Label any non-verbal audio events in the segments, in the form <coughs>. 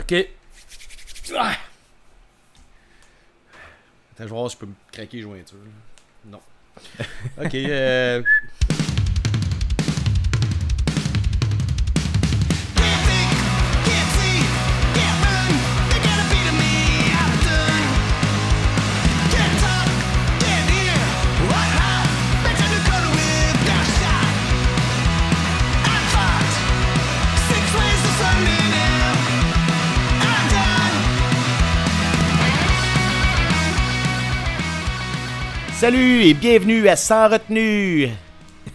Ok. Ah. Attends, je vais voir si je peux me craquer les jointures. Non. <laughs> Ok, euh... Salut et bienvenue à Sans retenue.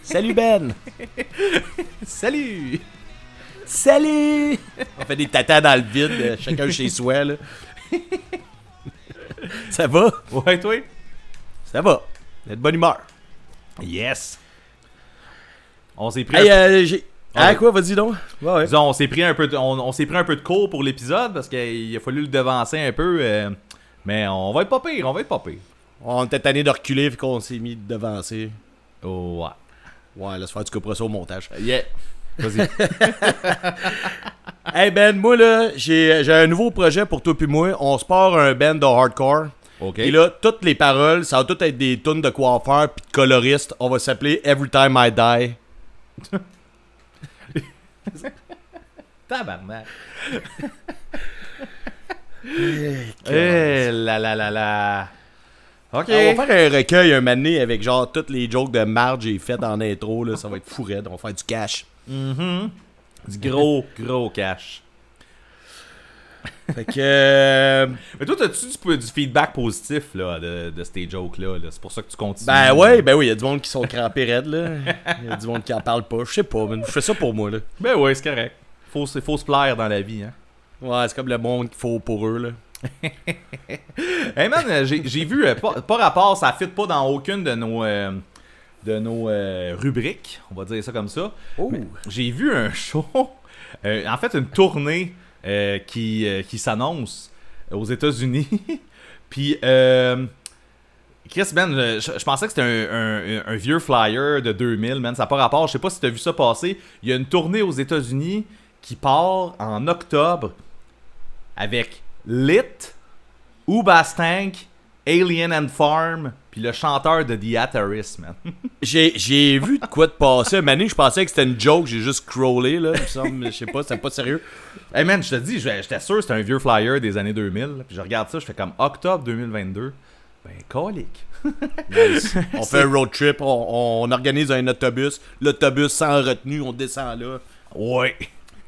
Salut Ben. <laughs> Salut! Salut. On fait des tatas dans le vide, euh, chacun chez soi là. Ça va? Ouais, toi? Ça va. Est de bonne humeur. Yes! On s'est pris, Hey, euh, j'ai. Ah, quoi, vas-y donc. Ouais, ouais. disons, on s'est pris un peu de... on, on s'est pris un peu de cours pour l'épisode parce qu'il a fallu le devancer un peu. euh, Mais on va être pas pire, on va être pas pire. On était tanné de reculer, vu qu'on s'est mis de devancer. Oh, ouais. Ouais, laisse faire du coupera ça au montage. Yeah! Vas-y. <laughs> Hey Ben, moi là, j'ai j'ai un nouveau projet pour toi puis moi. On se part un band de hardcore. OK. Et là, toutes les paroles, ça va toutes être des tunes de coiffeurs puis de coloristes. On va s'appeler Every Time I Die. <laughs> Tabarnak! <laughs> Eh là là là là! OK. On va faire un recueil un mané avec genre toutes les jokes de marge j'ai faites en intro. Là, ça va être fou raide. On va faire du cash. Mhm. Du gros, <laughs> gros cash. Fait que. euh, <laughs> Mais toi, t'as-tu du, du feedback positif là, de, de ces jokes-là? là? C'est pour ça que tu continues. ben ouais, ben oui, il y a du monde qui sont crampés raides là. Il y a du monde qui en parle pas. Je sais pas, mais je fais ça pour moi là. Ben ouais, c'est correct. Faut, faut se plaire dans la vie, hein. Ouais, c'est comme le monde qu'il faut pour eux là. <laughs> Hey man, j'ai vu, euh, pas, pas rapport, ça fit pas dans aucune de nos, euh, de nos euh, rubriques, on va dire ça comme ça. Oh. J'ai vu un show, en fait une tournée qui, qui s'annonce aux États-Unis. <laughs> Puis, Chris, man, je, je pensais que c'était un, un- un vieux flyer de 2000, man, ça n'a pas rapport. Je sais pas si t'as vu ça passer. Il y a une tournée aux États-Unis qui part en octobre avec Lit, Ubastank, Alien and Farm, puis le chanteur de The Ataris, man. <laughs> J'ai, vu de quoi de passer. Mané, je pensais que c'était une joke, j'ai juste scrollé là. Je sais pas, c'était pas sérieux. hey man, je te dis, je- j'étais sûr que c'était un vieux flyer des années 2000, là, puis je regarde ça, je fais comme octobre 2022. Ben, colique. On <laughs> fait un road trip, on, on organise un autobus. L'autobus sans retenue, on descend là. Ouais.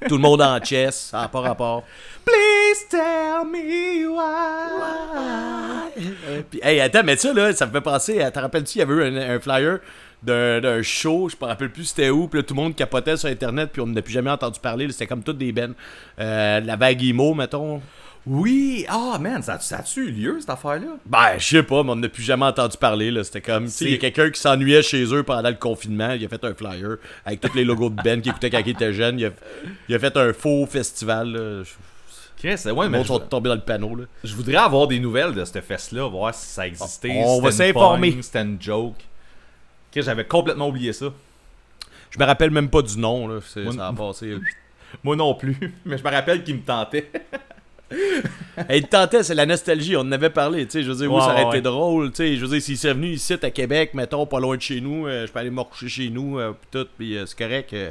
Tout le monde en chess, ça n'a pas rapport. Please tell me why. Puis, hey, attends, mais ça, là, ça me fait penser, à- te rappelles-tu, il y avait eu un, flyer d'un, show, je me rappelle plus c'était où, puis là, tout le monde capotait sur Internet, puis on n'a plus jamais entendu parler, c'était comme toutes des bennes. Euh, la vague emo, mettons. Oui, ah man, ça, ça a-tu eu lieu cette affaire-là? Ben, je sais pas, mais on n'a plus jamais entendu parler, là. C'était comme, tu sais, il y a quelqu'un qui s'ennuyait chez eux pendant le confinement, il a fait un flyer avec tous les logos de Ben qui écoutait quand il était jeune, il a, il a fait un faux festival, là. Chris, ouais, Les mais monde je, sont tombés dans le panneau, là. je voudrais avoir des nouvelles de cette feste-là, voir si ça existait. On si va s'informer. C'était une joke. Chris, j'avais complètement oublié ça. Je me rappelle même pas du nom, là. Moi- ça a passé. <laughs> Moi non plus, <laughs> mais je me rappelle qu'il me tentait. <laughs> <laughs> Il tentait, c'est la nostalgie, on en avait parlé, tu sais, je veux dire, ça aurait ouais, été drôle, tu sais, je veux dire, s'il s'est venu ici à Québec, mettons, pas loin de chez nous, euh, je peux aller me recoucher chez nous, euh, pis tout, pis euh, c'est correct. euh,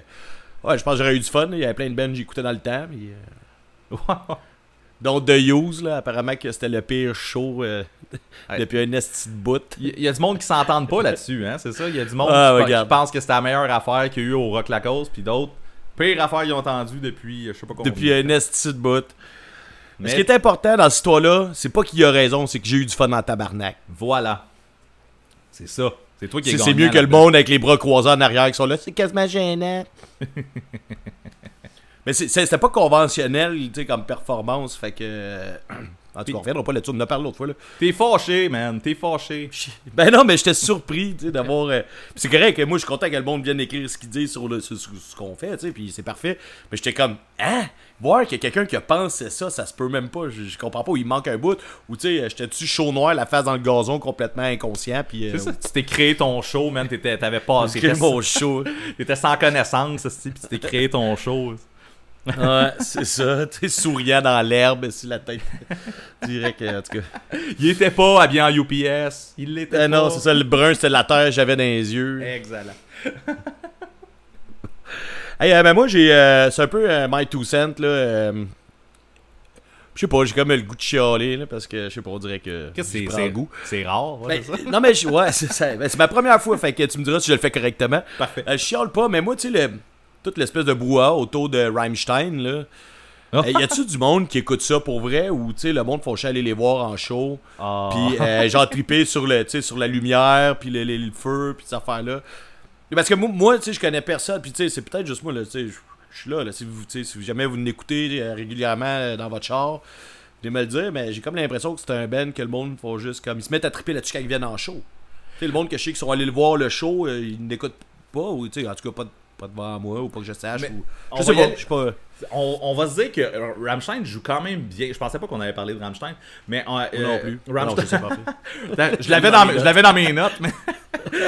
ouais, je pense que j'aurais eu du fun, il y avait plein de bands que j'écoutais dans le temps, <laughs> dont The Use, là, apparemment que c'était le pire show euh, Ouais. depuis un esti de bout. Il y, a du monde qui s'entendent pas là-dessus, hein, c'est ça? Il y a du monde Ah, qui, pense que c'était la meilleure affaire qu'il y a eu au Rock Lacoste, puis d'autres, pire affaire qu'ils ont entendu depuis, je sais pas combien. Depuis un esti de bout. Mais Ce qui est important dans cette histoire-là, c'est pas qu'il a raison, c'est que j'ai eu du fun en tabarnak. voilà. C'est ça. C'est toi qui es C'est mieux que le monde avec les bras croisés en arrière qui sont là. C'est quasiment gênant. <laughs> Mais c'était pas conventionnel, tu sais, comme performance. Fait que. euh, En tout cas, on reviendra pas là-dessus. On en a parlé l'autre fois. T'es fâché, man. T'es fâché. <laughs> Ben non, mais j'étais surpris d'avoir. euh, C'est correct que moi, je suis content que le monde vienne écrire ce qu'il dit sur, le, sur, sur ce qu'on fait, tu sais, puis c'est parfait. Mais j'étais comme, hein? Voir qu'il y a quelqu'un qui a pensé ça, ça se peut même pas. Je, je comprends pas, il manque un bout. Ou tu sais, j'étais-tu chaud noir, la face dans le gazon, complètement inconscient, puis. euh, ça, tu t'es créé ton show, man. T'étais- T'avais pas. créé mon <laughs> show. t'étais sans connaissance, esti, puis tu t'es créé ton show. Ouais, c'est ça. T'es souriant dans l'herbe, si la tête. Dirais que, en tout cas. Il était pas habillé en UPS. Il l'était Euh, pas. non, c'est ça, le brun, c'était la terre que j'avais dans les yeux. Excellent. Hey, euh, ben moi, j'ai. euh, c'est un peu euh, my two cents, là. je sais pas, j'ai comme le goût de chialer, là, parce que, je sais pas, on dirait que. Qu'est-ce que je c'est? goût. C'est rare, ouais, Ben, ça? non, mais je- ouais, c'est. Ben, c'est ma première fois, fait que tu me diras si je le fais correctement. Parfait. Euh, je chiale pas, mais moi, tu sais, le- toute l'espèce de brouhaha autour de Rammstein, là. Ah. euh, y a-tu du monde qui écoute ça pour vrai ou, tu sais, le monde faut aller les voir en show? Ah. Puis, euh, genre, triper sur, le, tu sais, sur la lumière, puis le, le- le feu, puis ces affaires-là. Parce que moi, moi, tu sais, je connais personne, puis, tu sais, c'est peut-être juste moi, là, tu sais, je suis là, là, si, vous, si jamais vous l'écoutez euh, régulièrement euh, dans votre char, venez me le dire, mais j'ai comme l'impression que c'est un Ben que le monde faut juste comme. Ils se mettent à triper là-dessus quand ils viennent en show. Tu sais, le monde que je sais qui sont allés le voir le show, euh, ils n'écoutent pas, ou, tu sais, en tout cas, pas, de- pas devant moi, ou pas que je sache, Mais ou. on Je sais pas, aller- je sais pas. On, on va se dire que euh, Rammstein joue quand même bien. Je pensais pas qu'on avait parlé de Rammstein, mais euh, Moi non plus. Rammstein- Non, je <laughs> l'avais dans, je l'avais dans mes notes, mais. <laughs>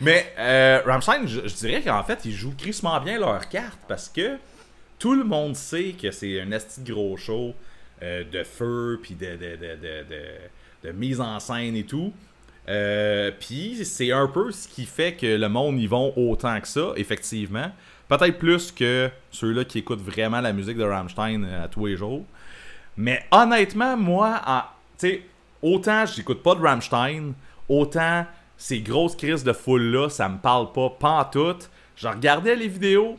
mais euh, Rammstein, je, dirais qu'en fait, ils jouent crissement bien leur carte parce que tout le monde sait que c'est un esti de gros show euh, de feu, puis de, de, de, de, mise en scène et tout. Euh, puis c'est un peu ce qui fait que le monde y vont autant que ça, effectivement. Peut-être plus que ceux-là qui écoutent vraiment la musique de Rammstein euh, à tous les jours. Mais honnêtement, moi, tu sais, autant j'écoute pas de Rammstein, autant ces grosses crises de foule-là, ça me parle pas, pas en tout. Je regardais les vidéos,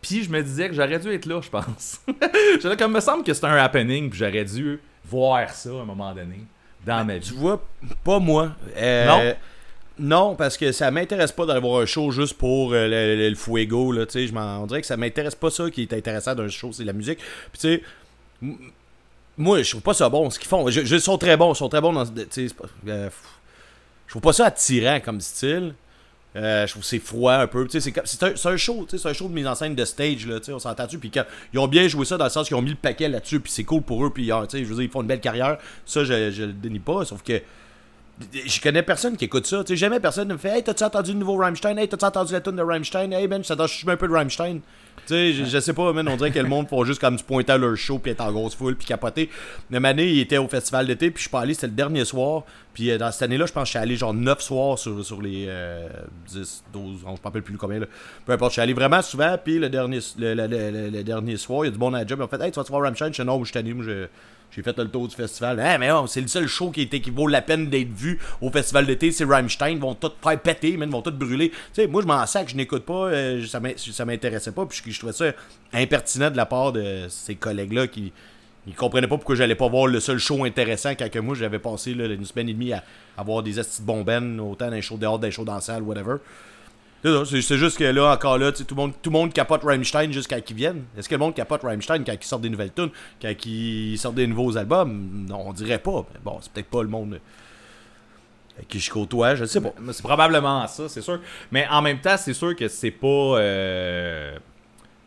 puis je me disais que j'aurais dû être là, je pense. <laughs> J'étais comme, me semble que c'est un happening, puis j'aurais dû voir ça à un moment donné dans ma Tu vie. vois, pas moi. Euh, Non? Non, parce que ça m'intéresse pas d'aller voir un show juste pour euh, le, le- le fuego, là, tu sais, je m'en- on dirait que ça m'intéresse pas ça qui est intéressant d'un show, c'est la musique. Puis tu sais, moi, je trouve pas ça bon, ce qu'ils font. Je, sont très bons, ils sont très bons dans, tu euh, je trouve pas ça attirant comme style. Euh, je trouve c'est froid un peu. C'est un, un show, c'est un show de mise en scène de stage, là, on s'entend dessus. Puis ils ont bien joué ça dans le sens qu'ils ont mis le paquet là-dessus, puis c'est cool pour eux. Puis sais, je veux dire, ils font une belle carrière. Ça, je, je le dénie pas, sauf que je connais personne qui écoute ça. Jamais personne ne me fait Hey, t'as-tu entendu le nouveau Rammstein? Hey, t'as-tu entendu la tune de Rammstein? Hey, ben, t'en chume un peu de Rammstein. Sais, je, je sais pas, man, on dirait que le monde font juste comme se pointer à leur show, puis être en grosse foule, puis capoter. Une année, il était au festival d'été, puis je suis pas allé, c'était le dernier soir. Puis euh, dans cette année-là, je pense que je suis allé genre 9 soirs sur, sur les euh, 10, 12, 11, je me rappelle plus combien. Là. Peu importe, je suis allé vraiment souvent, puis le dernier, le, le- le- dernier soir, il y a du bon à la ont fait Hey, tu vas-tu voir Rammstein Je suis non, je suis moi, je- j'ai fait le tour du festival. Ah, mais non, c'est le seul show qui, vaut la peine d'être vu au festival d'été. C'est Rammstein. Ils vont tout faire péter, ils vont tout brûler. Tu sais, moi, je m'en sac, je n'écoute pas. euh, ça m'in- ça m'intéressait pas. Puis je, trouvais ça impertinent de la part de ces collègues-là qui. Ils comprenaient pas pourquoi j'allais pas voir le seul show intéressant quand que moi j'avais passé une semaine et demie à, à voir des estis de bombennes, autant dans les shows dehors, dans les shows dans la salle, whatever. C'est juste que là, encore là, tout le monde, tout le monde capote Rammstein jusqu'à qu'ils viennent. Est-ce que le monde capote Rammstein quand ils sortent des nouvelles tunes, quand ils sortent des nouveaux albums? Non, on dirait pas. Mais bon, c'est peut-être pas le monde euh, qui je côtoie, je sais pas. C'est probablement ça, c'est sûr. Mais en même temps, c'est sûr que c'est pas. euh,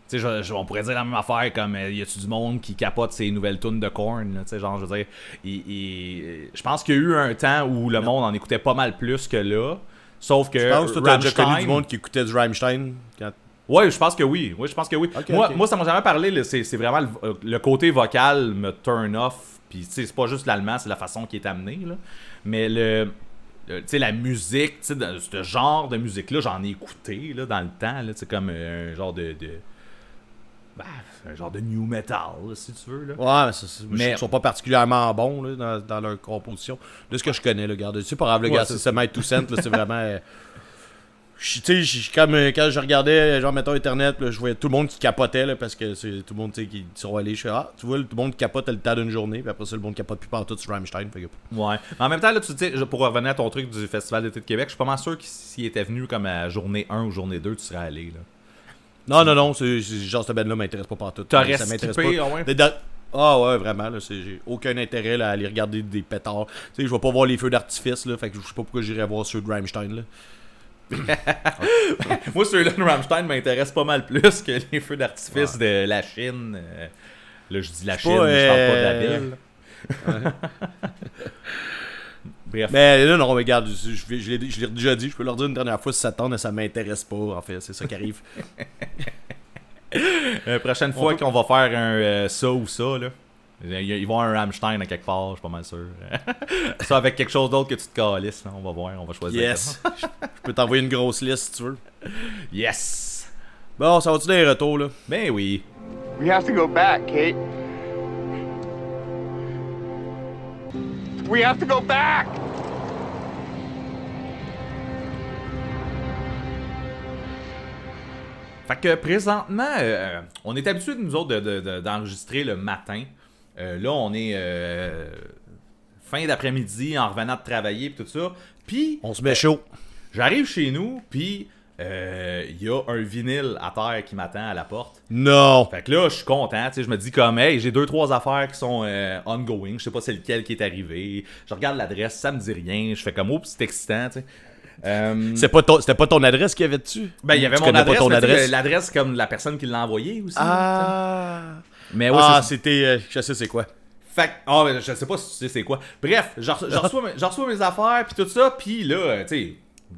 Tu sais, on pourrait dire la même affaire comme euh, y a-tu du monde qui capote ces nouvelles tunes de corn, tu sais, genre, je veux dire, je pense qu'il y a eu un temps où le monde en écoutait pas mal plus que là. Sauf que. Je pense que tu as déjà connu du monde qui écoutait du Rammstein. Quand... Ouais, je pense que oui. Oui, je pense que oui. Moi, moi, ça m'a jamais parlé. C'est c'est vraiment le, le côté vocal me turn off. Puis, tu sais, c'est pas juste l'allemand, c'est la façon qui est amené. Là. Mais le. le- Tu sais, la musique, tu sais, ce genre de musique-là, j'en ai écouté là, dans le temps. là, sais, comme euh, un genre de. de ben, un genre de new metal, là, si tu veux. Là. Ouais, mais, ça, qu'ils sont pas particulièrement bons là, dans, dans leur composition. De ce que je connais, le regarde. C'est pas grave, le gars, c'est seulement tout simple, là, c'est vraiment. euh, Tu sais, comme euh, quand je regardais, genre, mettons Internet, je voyais tout le monde qui capotait, là, parce que c'est tout le monde, tu sais, qui sont allés. Je fais, ah, tu vois, tout le monde capote le temps d'une journée, puis après ça, le monde capote plus partout sur Rammstein. Fait que, Ouais. Mais en même temps, là, tu sais, pour revenir à ton truc du Festival d'été de Québec, je suis pas mal sûr que s'il était venu comme à journée 1 ou journée 2, tu serais allé. Là. Non, non, non, c'est, genre, cette band-là m'intéresse pas partout. T'aurais Ça m'intéresse skippé, pas. ah ouais? Des- dans- Ah ouais, vraiment, là, c'est, j'ai aucun intérêt là, à aller regarder des pétards. Tu sais, je vais pas voir les feux d'artifice, là, fait que je sais pas pourquoi j'irais voir ceux de Rammstein, là. <laughs> Moi, ceux-là de Rammstein m'intéressent pas mal plus que les feux d'artifice de la Chine. Euh, là, je dis la Chine, pas, mais je parle pas de la euh, ville. <laughs> Bref. Mais là, non, mais regarde, je, je, je l'ai, je l'ai déjà dit, je peux leur dire une dernière fois si ça tente, ça m'intéresse pas, en fait, c'est ça qui arrive. La <laughs> prochaine fois qu'on va faire un euh, ça ou ça, là. Ils vont avoir un Rammstein à quelque part, je suis pas mal sûr. <laughs> ça avec quelque chose d'autre que tu te calisses, hein, on va voir, on va choisir. Yes. <laughs> Je peux t'envoyer une grosse liste si tu veux. Yes! Bon, ça va-tu les retours, là? Ben oui. We have to go back, Kate. We have to go back! Fait que présentement, euh, on est habitué nous autres de- de- de- d'enregistrer le matin. Euh, là, on est euh, fin d'après-midi en revenant de travailler pis tout ça. Puis On se met chaud. j'arrive chez nous, puis euh, il y a un vinyle à terre qui m'attend à la porte. Non. Fait que là, je suis content, tu sais, je me dis comme, hey, j'ai deux, trois affaires qui sont euh, ongoing, je sais pas c'est lequel qui est arrivé. Je regarde l'adresse, ça me dit rien, je fais comme, oups, c'est excitant, tu sais. Euh, pas C'était pas ton adresse qu'il y avait dessus? ben, il y avait Tu mon adresse, l'adresse comme la personne qui l'a envoyé aussi. Ah. Mais ouais, ah, c'était. euh, je sais c'est quoi. Fait ah, ben, je sais pas si tu sais c'est quoi. Bref, je <laughs> reçois, reçois mes- affaires, puis tout ça, puis là, euh, tu sais,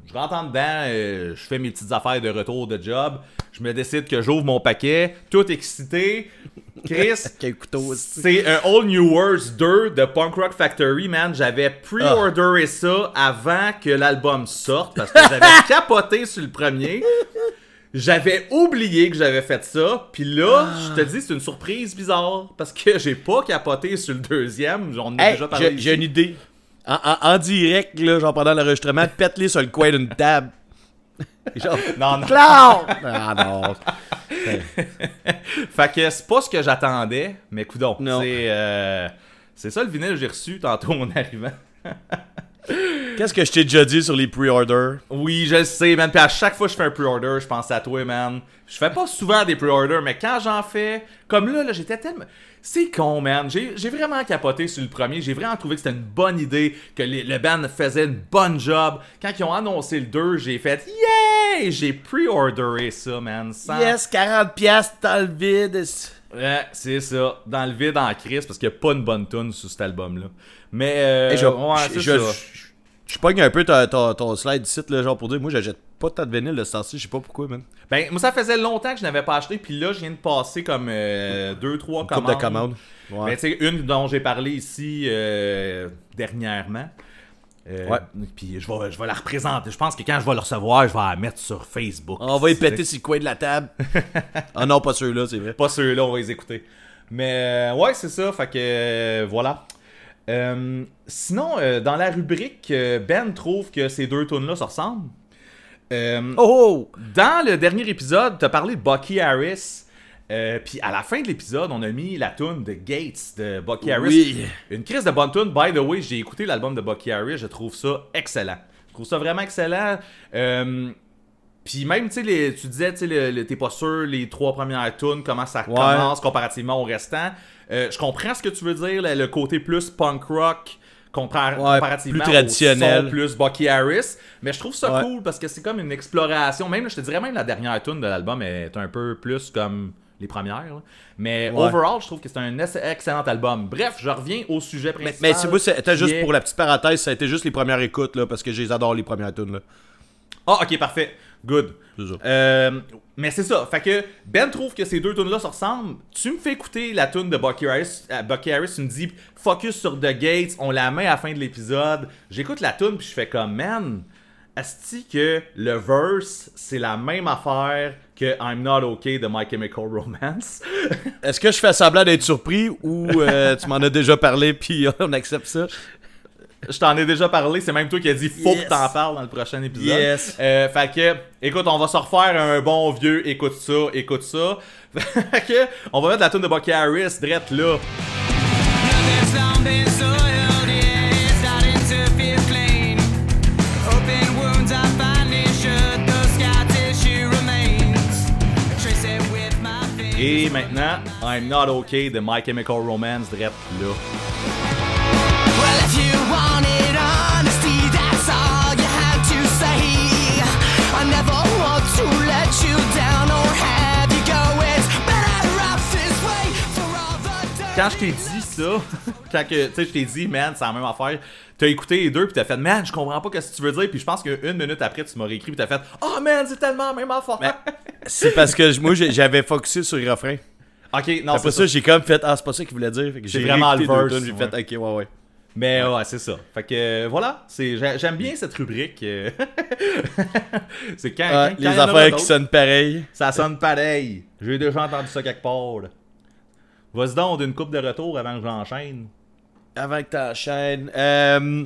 je rentre en dedans, euh, je fais mes petites affaires de retour de job, je me décide que j'ouvre mon paquet, tout excité. Chris, <laughs> c'est un All New Words 2 de Punk Rock Factory, man. J'avais pre-orderé ça avant que l'album sorte, parce que j'avais <laughs> capoté sur le premier. J'avais oublié que j'avais fait ça, puis là, je te dis, c'est une surprise bizarre, parce que j'ai pas capoté sur le deuxième, j'en ai Hey, déjà parlé j'ai une idée. En, en- en direct, là, genre pendant l'enregistrement, pète-les sur le coin d'une table. <laughs> genre, Non, non. Clown! Ah non. <laughs> Fait que c'est pas ce que j'attendais, mais coudon, c'est euh, ça le vinyle que j'ai reçu tantôt en arrivant. <laughs> Qu'est-ce que je t'ai déjà dit sur les pre-orders? Oui, je le sais, man. Puis à chaque fois que je fais un pre-order, je pense à toi, man. Je fais pas souvent des pre-orders, mais quand j'en fais, comme là, là j'étais tellement. C'est con, man. J'ai j'ai vraiment capoté sur le premier. J'ai vraiment trouvé que c'était une bonne idée, que les- le band faisait une bonne job. Quand ils ont annoncé le 2, j'ai fait Yay! J'ai pre-orderé ça, man. Sans- Yes, 40 piastres dans le vide. Ouais, c'est ça. Dans le vide, en crise, parce qu'il n'y a pas une bonne tune sur cet album-là. Mais, euh, Hey, je, ouais, je, c'est je, ça. je- je pogne un peu ton, ton, ton slide ici, là, genre pour dire, moi j'achète pas tant de vinyle de ce temps-ci, je sais pas pourquoi, man. Ben, moi, ça faisait longtemps que je n'avais pas acheté, puis là, je viens de passer comme euh, deux, trois Coupe commandes. de commandes. Ouais. Mais tu sais, une dont j'ai parlé ici euh, dernièrement. Euh, Ouais. Puis je vais, je vais la représenter. Je pense que quand je vais le recevoir, je vais la mettre sur Facebook. On va y péter sur le coin de la table. <laughs> ah non, pas ceux-là, c'est vrai. Pas ceux-là, on va les écouter. Mais euh, ouais, c'est ça. Fait que euh, voilà. Euh, sinon, euh, dans la rubrique, euh, Ben trouve que ces deux tunes-là se ressemblent. Euh, Oh! oh! Dans le dernier épisode, t'as parlé de Bucky Harris. Puis à la fin de l'épisode, on a mis la tune de Gates de Bucky Harris. Oui. Une crise de bonne tune. By the way, j'ai écouté l'album de Bucky Harris. Je trouve ça excellent. Je trouve ça vraiment excellent. Puis même, tu sais, tu disais, tu t'es pas sûr, les trois premières tunes, comment ça Ouais. commence comparativement au restant. Euh, je comprends ce que tu veux dire, le, côté plus punk rock compar- Ouais, comparativement plus traditionnel. au son plus Bucky Harris. Mais je trouve ça Ouais. cool parce que c'est comme une exploration. Même, je te dirais même la dernière tune de l'album est un peu plus comme les premières. là. Mais Ouais. overall, je trouve que c'est un ex- excellent album. Bref, je reviens au sujet Mais, principal. mais c'est moi, c'était juste est- pour la petite parenthèse, ça a été juste les premières écoutes, là, parce que je les adore, les premières tunes, là. Ah, ok, parfait. Good. Ça. Euh, mais c'est ça. Fait que Ben trouve que ces deux tunes là se ressemblent. Tu me fais écouter la tune de Bucky Harris. euh, Bucky Harris, tu me dis focus sur The Gates. On la met à la fin de l'épisode. J'écoute la tune puis je fais comme man. Asti que le verse c'est la même affaire que I'm Not Okay de My Chemical Romance? <laughs> Est-ce que je fais semblant d'être surpris ou euh, tu m'en as déjà parlé puis <laughs> on accepte ça? Je t'en ai déjà parlé, c'est même toi qui as dit faut Yes. que t'en parles dans le prochain épisode. Yes. Euh, fait que, écoute, on va se refaire un bon vieux écoute ça, écoute ça. <laughs> fait que, on va mettre la tune de Bucky Harris, drette là. Et maintenant, I'm Not Okay de My Chemical Romance, drette là. Well, if you Quand je t'ai dit ça, <laughs> quand que, tu sais, je t'ai dit, man, c'est la même affaire, t'as écouté les deux puis t'as fait, man, je comprends pas ce que tu veux dire, puis je pense qu'une minute après, tu m'as réécrit puis t'as fait, oh man, c'est tellement la même affaire. C'est parce que moi, j'avais focusé sur le refrain. Ok, non, Après c'est ça, j'ai comme fait Ah, c'est pas ça qu'il voulait dire. J'ai vraiment le verse, J'ai fait Ok, ouais, ouais. Mais ouais, c'est ça. Fait que euh, voilà, j'aime bien cette rubrique. euh. <laughs> c'est quand, Ouais, quand- quand les affaires qui sonnent pareil. Ça sonne pareil. J'ai déjà entendu ça quelque part. Vas-y donc d'une coupe de retour avant que j'enchaîne. Avant que t'enchaînes. Euh,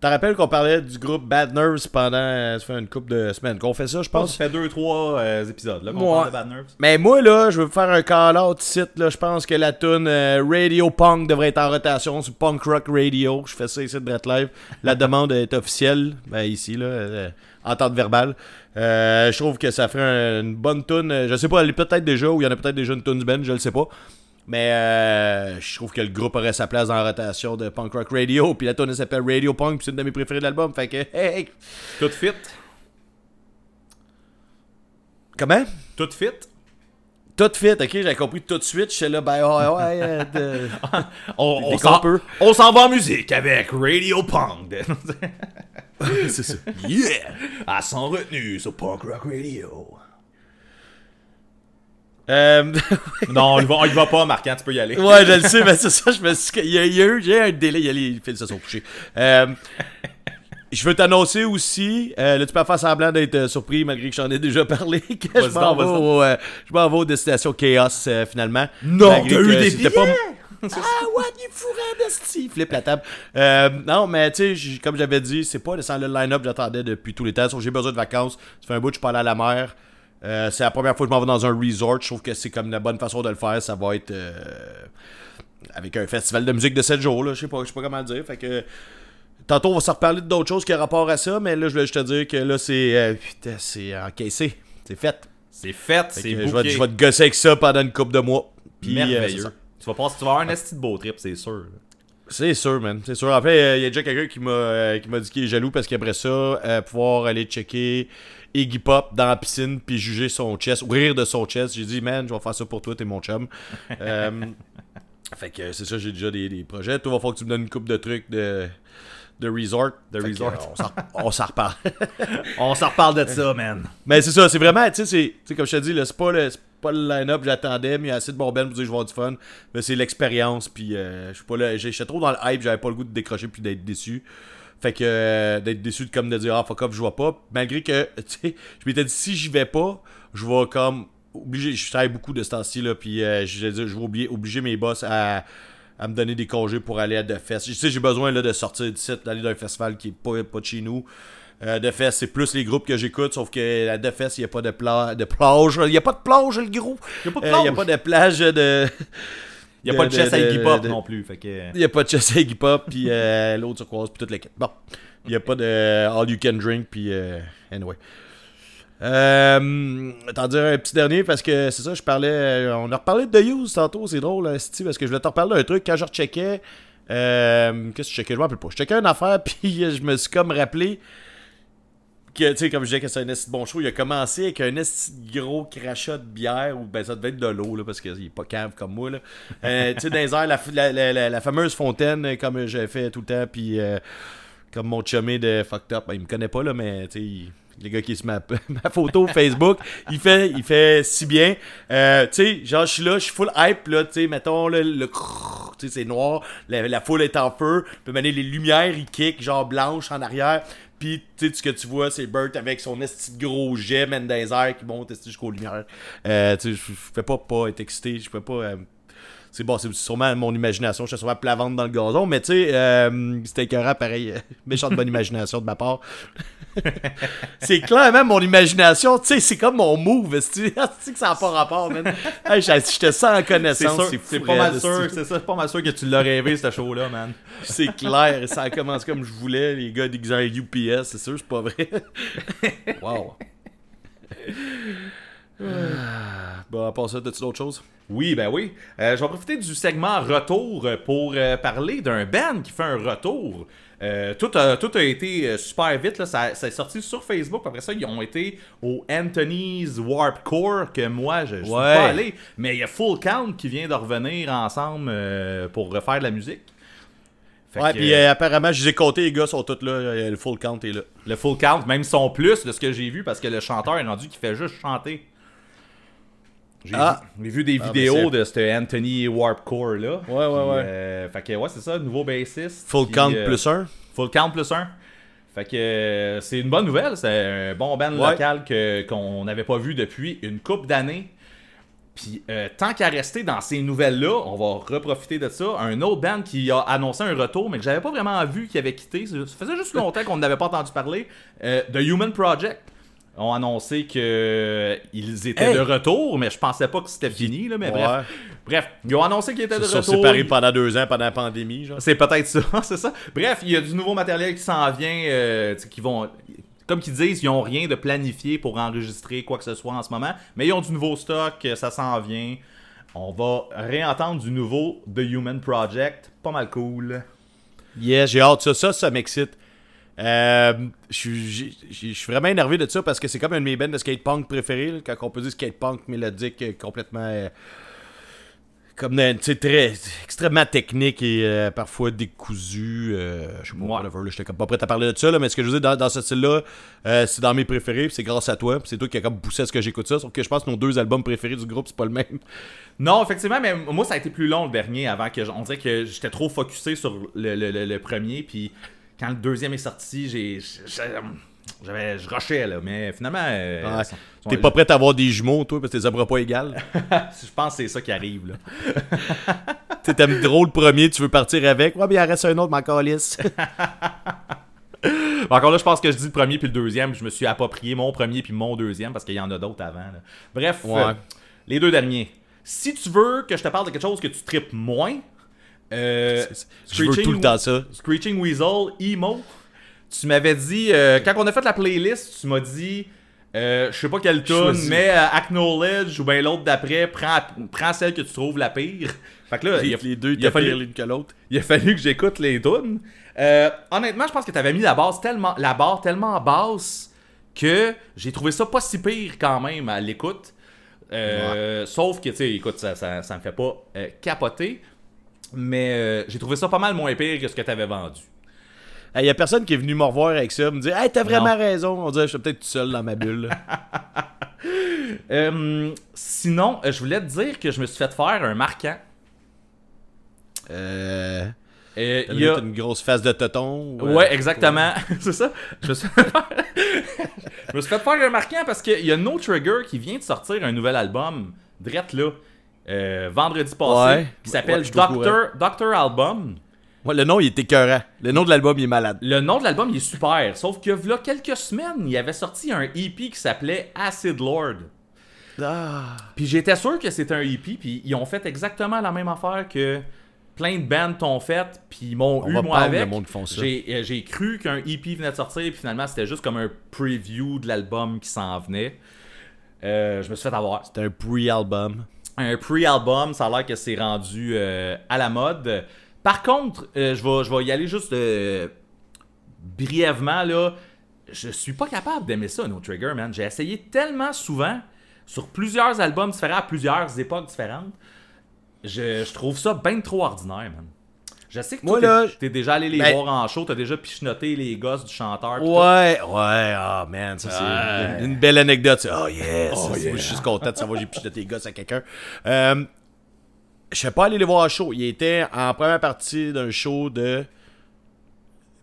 T'en rappelles qu'on parlait du groupe Bad Nerves pendant euh, ça fait une couple de semaines qu'on fait ça, je pense ça fait deux, trois euh, épisodes là, qu'on Ouais. parle de Bad Nerves. Mais moi, là, je veux faire un call-out ici. Là, je pense que la tune euh, Radio Punk devrait être en rotation sur Punk Rock Radio. Je fais ça ici de Brett Live. La <laughs> demande est officielle. Ben, ici, là, euh, entente verbale. Euh, je trouve que ça ferait un- une bonne tune. Je sais pas, elle est peut-être déjà, ou il y en a peut-être déjà une tune du band, je le sais pas. Mais euh, je trouve que le groupe aurait sa place dans la rotation de Punk Rock Radio. Puis la tune elle s'appelle Radio Punk, puis c'est une de mes préférées de l'album. Fait que, hey, Tout fit? comment? Tout fit? Tout fit, ok, j'ai compris tout de suite. J'étais là, ben ouais, ouais. euh, <laughs> de- On, on s'en on s'en va en musique avec Radio Punk. <laughs> c'est ça. Yeah! à son retenu sur Punk Rock Radio. Euh, <laughs> Non, on y va, va pas, Marquant, tu peux y aller. ouais, je le sais, mais c'est ça, je me suis. Il y a, il y a eu j'ai un délai, il y a les fils se sont couchés. Euh, je veux t'annoncer aussi, euh, là tu peux faire semblant d'être surpris malgré que j'en ai déjà parlé, <laughs> que je m'en vais au, euh, je m'en vais aux destinations Chaos euh, finalement. Non, t'as eu des pas- billets? <laughs> Ah, what, il fourrait d'esti! Flip la table. Non, mais tu sais, comme j'avais dit, c'est pas le line-up que j'attendais depuis l'été. Sauf que j'ai besoin de vacances. Ça fait un bout que je suis pas allé à la mer. Euh, c'est la première fois que je m'en vais dans un resort. Je trouve que c'est comme la bonne façon de le faire. Ça va être euh, avec un festival de musique de 7 jours. Là. Je sais pas, je sais pas comment le dire. Fait que. Tantôt, on va se reparler d'autres choses qui ont rapport à ça, mais là, je voulais juste te dire que là, c'est. euh, putain, c'est encaissé. C'est fait. C'est fait, Fait c'est je, vais, booké. je vais te gosser avec ça pendant une couple de mois. Puis, euh, Merveilleux. tu, vas passer, tu vas avoir un esti de beau trip, c'est sûr. C'est sûr, man. C'est sûr. Après, euh, il y a déjà quelqu'un qui m'a euh, dit qu'il est jaloux parce qu'après ça, euh, pouvoir aller checker Iggy Pop dans la piscine puis juger son chest, ou rire de son chest. J'ai dit, man, je vais faire ça pour toi, t'es mon chum. <laughs> Euh, fait que c'est ça, j'ai déjà des, des projets. Toi, il va falloir que tu me donnes une coupe de trucs de, resort. De Fait que, resort. euh, on s'en- <laughs> reparle. <laughs> On s'en reparle de ça, man. Mais c'est ça, c'est vraiment, tu sais, comme je te dis, c'est pas le, pas le line-up j'attendais, mais il y a assez de bon ben pour dire que je vais avoir du fun. Mais c'est l'expérience, puis euh, je suis pas là, j'étais trop dans le hype, j'avais pas le goût de décrocher puis d'être déçu. Fait que euh, d'être déçu de comme de dire ah fuck up, je vois pas. Malgré que, <laughs> tu sais, je m'étais dit si j'y vais pas, je vais comme obligé, je travaille beaucoup de ce temps-ci là, puis euh, je, je vais oublier, obliger mes boss à à me donner des congés pour aller à The Fest. Je sais, j'ai besoin là, de sortir du site, d'aller dans un festival qui est pas, pas de chez nous. Euh, The Fest, c'est plus les groupes que j'écoute, sauf que à The Fest, il n'y a pas de, pla de plage. Il n'y a pas de plage, le gros. Y a pas de Euh, plage. Il n'y a pas de plage de. <laughs> Il y a pas de chess à Iggy Pop non plus. Il n'y a pas de chess à Iggy Pop, puis euh, <laughs> l'autre turquoise, puis toute l'équipe. Bon. Il n'y a pas de euh, All You Can Drink, puis euh, anyway. Euh, T'en dire un petit dernier parce que c'est ça, je parlais. On a reparlé de The Use tantôt, c'est drôle, Steve, parce que je voulais te reparler d'un truc. Quand je recheckais. Euh, Qu'est-ce que je checkais? Je me rappelle pas. Je checkais une affaire, <laughs> puis je me suis comme rappelé tu sais, comme je disais que c'est un esti bon show, il a commencé avec un esti gros crachat de bière, ou ben ça devait être de l'eau, là, parce qu'il est pas cave comme moi, là. Euh, tu sais, dans les airs, la, fameuse fontaine, euh, comme j'ai fait tout le temps, puis euh, comme mon chumé de Fucked Up, ben, il me connaît pas, là, mais, tu sais, les gars qui se ma, <laughs> ma photo Facebook, il fait, il fait si bien. Tu sais, genre, je suis là, je suis full hype, là, tu sais, mettons, le crrrr, tu sais, c'est noir, la, foule est en feu, puis maintenant, les lumières, ils kick, genre blanches en arrière, puis, tu sais, ce que tu vois, c'est Burt avec son esti gros jet, man, qui monte jusqu'aux lumières. Euh, tu sais, je fais pas pas être excité, je peux pas... euh, c'est bon, c'est sûrement mon imagination, je suis sûrement plavante dans le gazon, mais tu sais, euh, c'était écœurant, pareil, euh, <laughs> méchante bonne imagination de ma part. <laughs> c'est clairement mon imagination, tu sais, c'est comme mon move, tu sais <laughs> que ça n'a pas rapport, man. Hey, je, te sens en C'est connaissance, c'est pas mal sûr, c'est ça, pas mal sûr que tu l'as rêvé, ce show-là, man. C'est clair, ça a commencé comme je voulais, les gars déguisés UPS, c'est sûr, c'est pas vrai. wow. Bon, à part ça, t'as-tu d'autres choses? Oui, ben oui. Euh, je vais profiter du segment retour pour euh, parler d'un band qui fait un retour. Euh, tout, a, tout a été super vite. Là. Ça, ça est sorti sur Facebook. Après ça, ils ont été au Anthony's Warp Core, que moi, je, je suis Ouais. pas allé. Mais il y a Full Count qui vient de revenir ensemble pour refaire de la musique. Fait ouais, puis euh, apparemment, je les ai comptés, les gars sont tous là, le full count est là. Le Full Count, même son plus de ce que j'ai vu, parce que le chanteur est rendu qui fait juste chanter. J'ai Ah. vu, vu des Ah, vidéos ben, de ce Anthony Warpcore là. Ouais, ouais, ouais. euh, fait que ouais, c'est ça, nouveau bassiste. Full count euh, plus un. Full count plus un. Fait que euh, c'est une bonne nouvelle. C'est un bon band Ouais. local que, qu'on n'avait pas vu depuis une couple d'années. Puis tant qu'à rester dans ces nouvelles-là, on va reprofiter de ça. Un autre band qui a annoncé un retour, mais que j'avais pas vraiment vu qui avait quitté. Ça faisait juste longtemps qu'on n'avait pas entendu parler. The Human Project ont annoncé que ils étaient Hey! de retour, mais je pensais pas que c'était fini. Là, mais Ouais. bref. Bref, ils ont annoncé qu'ils étaient Ils de se sont retour. séparés pendant deux ans, pendant la pandémie, genre. C'est peut-être ça, <laughs> c'est ça. Bref, il y a du nouveau matériel qui s'en vient, euh, qui vont... Comme qu'ils disent, ils n'ont rien de planifié pour enregistrer quoi que ce soit en ce moment, mais ils ont du nouveau stock, euh, ça s'en vient. On va réentendre du nouveau The Human Project, pas mal cool. Yes, j'ai hâte. Ça, ça, ça m'excite. Euh, Je suis- vraiment énervé de ça parce que c'est comme un de mes bands de skate punk préférés. là, quand on peut dire skate punk mélodique, euh, complètement. euh, comme, très. extrêmement technique et euh, parfois décousu. je sais pas, whatever. J'étais comme pas prêt à parler de ça, là, mais ce que je veux dire, dans, dans ce style-là, c'est dans mes préférés. C'est grâce à toi. C'est toi qui as comme poussé à ce que j'écoute ça. Sauf que je pense que nos deux albums préférés du groupe, c'est pas le même. Non, effectivement, mais moi, ça a été plus long le dernier avant que. On dirait que j'étais trop focusé sur le, le- le- le premier, puis quand le deuxième est sorti, j'ai. J'avais. Je rushais, là, mais finalement. euh, Ouais. sont- T'es pas prêt à avoir des jumeaux, toi, parce que t'es œuvres pas égales? <laughs> Je pense que c'est ça qui arrive, là. <laughs> Tu t'aimes drôle le premier, tu veux partir avec? Ouais, mais il en reste un autre, ma calice. <laughs> Encore là, je pense que je dis le premier puis le deuxième. Je me suis approprié mon premier puis mon deuxième parce qu'il y en a d'autres avant. là. Bref, Ouais. euh, les deux derniers. Si tu veux que je te parle de quelque chose que tu tripes moins, euh, Je veux tout le temps ça. Screeching Weasel, Emo. Tu m'avais dit, euh, quand on a fait la playlist, tu m'as dit, euh, je sais pas quelle tune, mais Acknowledge ou bien l'autre d'après, prends, prends celle que tu trouves la pire. <laughs> Fait que là, il a, les deux, il a fallu, l'une que l'autre. il a fallu que j'écoute les tunes. Honnêtement, je pense que t'avais mis la base tellement, la barre tellement basse que j'ai trouvé ça pas si pire quand même à l'écoute. Sauf que, tu sais, écoute, ça, ça, ça me fait pas capoter. Mais euh, j'ai trouvé ça pas mal moins pire que ce que t'avais vendu. Il y a personne qui est venu me revoir avec ça, me dire Hey, t'as vraiment Non. raison. On dirait que je suis peut-être tout seul dans ma bulle. <laughs> Euh, sinon, euh, je voulais te dire que je me suis fait faire un marquant. euh. Euh, il y a... une grosse face de tonton. ou, Ouais, exactement. <laughs> c'est ça. Je me, suis... <laughs> je me suis fait faire un marquant parce qu'il y a No Trigger qui vient de sortir un nouvel album, drette là, euh, vendredi passé, Ouais. qui s'appelle Ouais, Doctor, Doctor Album. Ouais, le nom, il est écœurant. Le nom de l'album, il est malade. Le nom de l'album, il est super. Sauf que, là, quelques semaines, il avait sorti un EP qui s'appelait Acid Lord. Ah. Puis j'étais sûr que c'était un EP, puis ils ont fait exactement la même affaire que plein de bands t'ont fait, puis ils m'ont On eu moi avec. le monde qui font ça. J'ai euh, j'ai cru qu'un EP venait de sortir, puis finalement c'était juste comme un preview de l'album qui s'en venait. Euh, je me suis fait avoir. C'est un pre-album. Un pre-album, ça a l'air que c'est rendu euh, à la mode. Par contre, euh, je, vais, y aller juste euh, brièvement là. Je suis pas capable d'aimer ça, No Trigger, man. J'ai essayé tellement souvent sur plusieurs albums différents à plusieurs époques différentes. Je, je trouve ça bien trop ordinaire, man. Je sais que toi, Moi, là, t'es- déjà allé les ben- voir en show, t'as déjà pichenoté les gosses du chanteur. tout. Ouais, ouais, ah man, ça c'est une, une belle anecdote. ça. Oh yes, Oh, yeah. je suis juste content de savoir que j'ai piché tes gosses à quelqu'un. Euh, je sais pas aller les voir en show. Il était en première partie d'un show de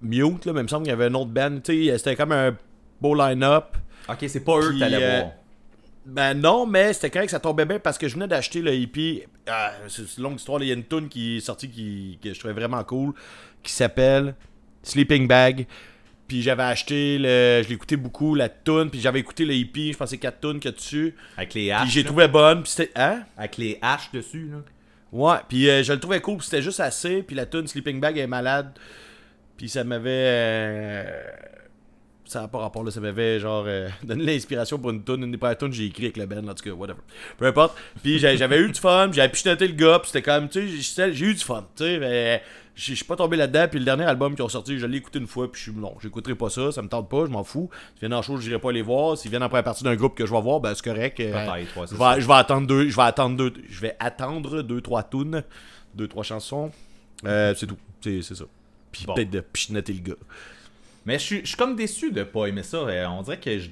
Mute, là, mais il me semble qu'il y avait un autre band. C'était comme un beau line-up. Ok, c'est pas eux que t'allais euh, voir. Ben non, mais c'était correct, ça tombait bien parce que je venais d'acheter le EP. Ah, c'est une longue histoire, il y a une tune qui est sortie qui, que je trouvais vraiment cool, qui s'appelle Sleeping Bag. Puis j'avais acheté, le, je l'écoutais beaucoup, la tune, puis j'avais écouté le EP, je pensais 4 tunes qu'il y a dessus. Avec les Puis haches. j'ai là. trouvé bonne, puis c'était... Hein? Avec les haches dessus, là. Ouais, puis euh, je le trouvais cool, puis c'était juste assez, puis la tune Sleeping Bag est malade. Puis ça m'avait... euh, ça n'a pas rapport là, ça m'avait genre euh, <laughs> donné l'inspiration pour une tune, une des premières tunes que j'ai écrit avec le band, en tout cas, whatever. Peu importe. Puis j'avais eu du fun, puis j'avais pichenoté le gars, puis c'était quand même, tu sais, j'ai- eu du fun, tu sais, mais je suis pas tombé là-dedans, puis le dernier album qu'ils ont sorti, je l'ai écouté une fois, puis je suis non, j'écouterai pas ça, ça me tente pas, je m'en fous. S'ils viennent en show, je n'irai pas les voir. S'ils viennent en première partie d'un groupe que je vais voir, ben c'est correct. euh, ouais, je, vais, je vais attendre deux, je vais attendre deux, je vais attendre deux, trois tunes, deux, trois chansons. Euh, c'est tout, c'est c'est ça. Puis Bon. peut-être de pichenoter le gars. Mais je suis, je suis comme déçu de pas aimer ça. Euh, On dirait que je.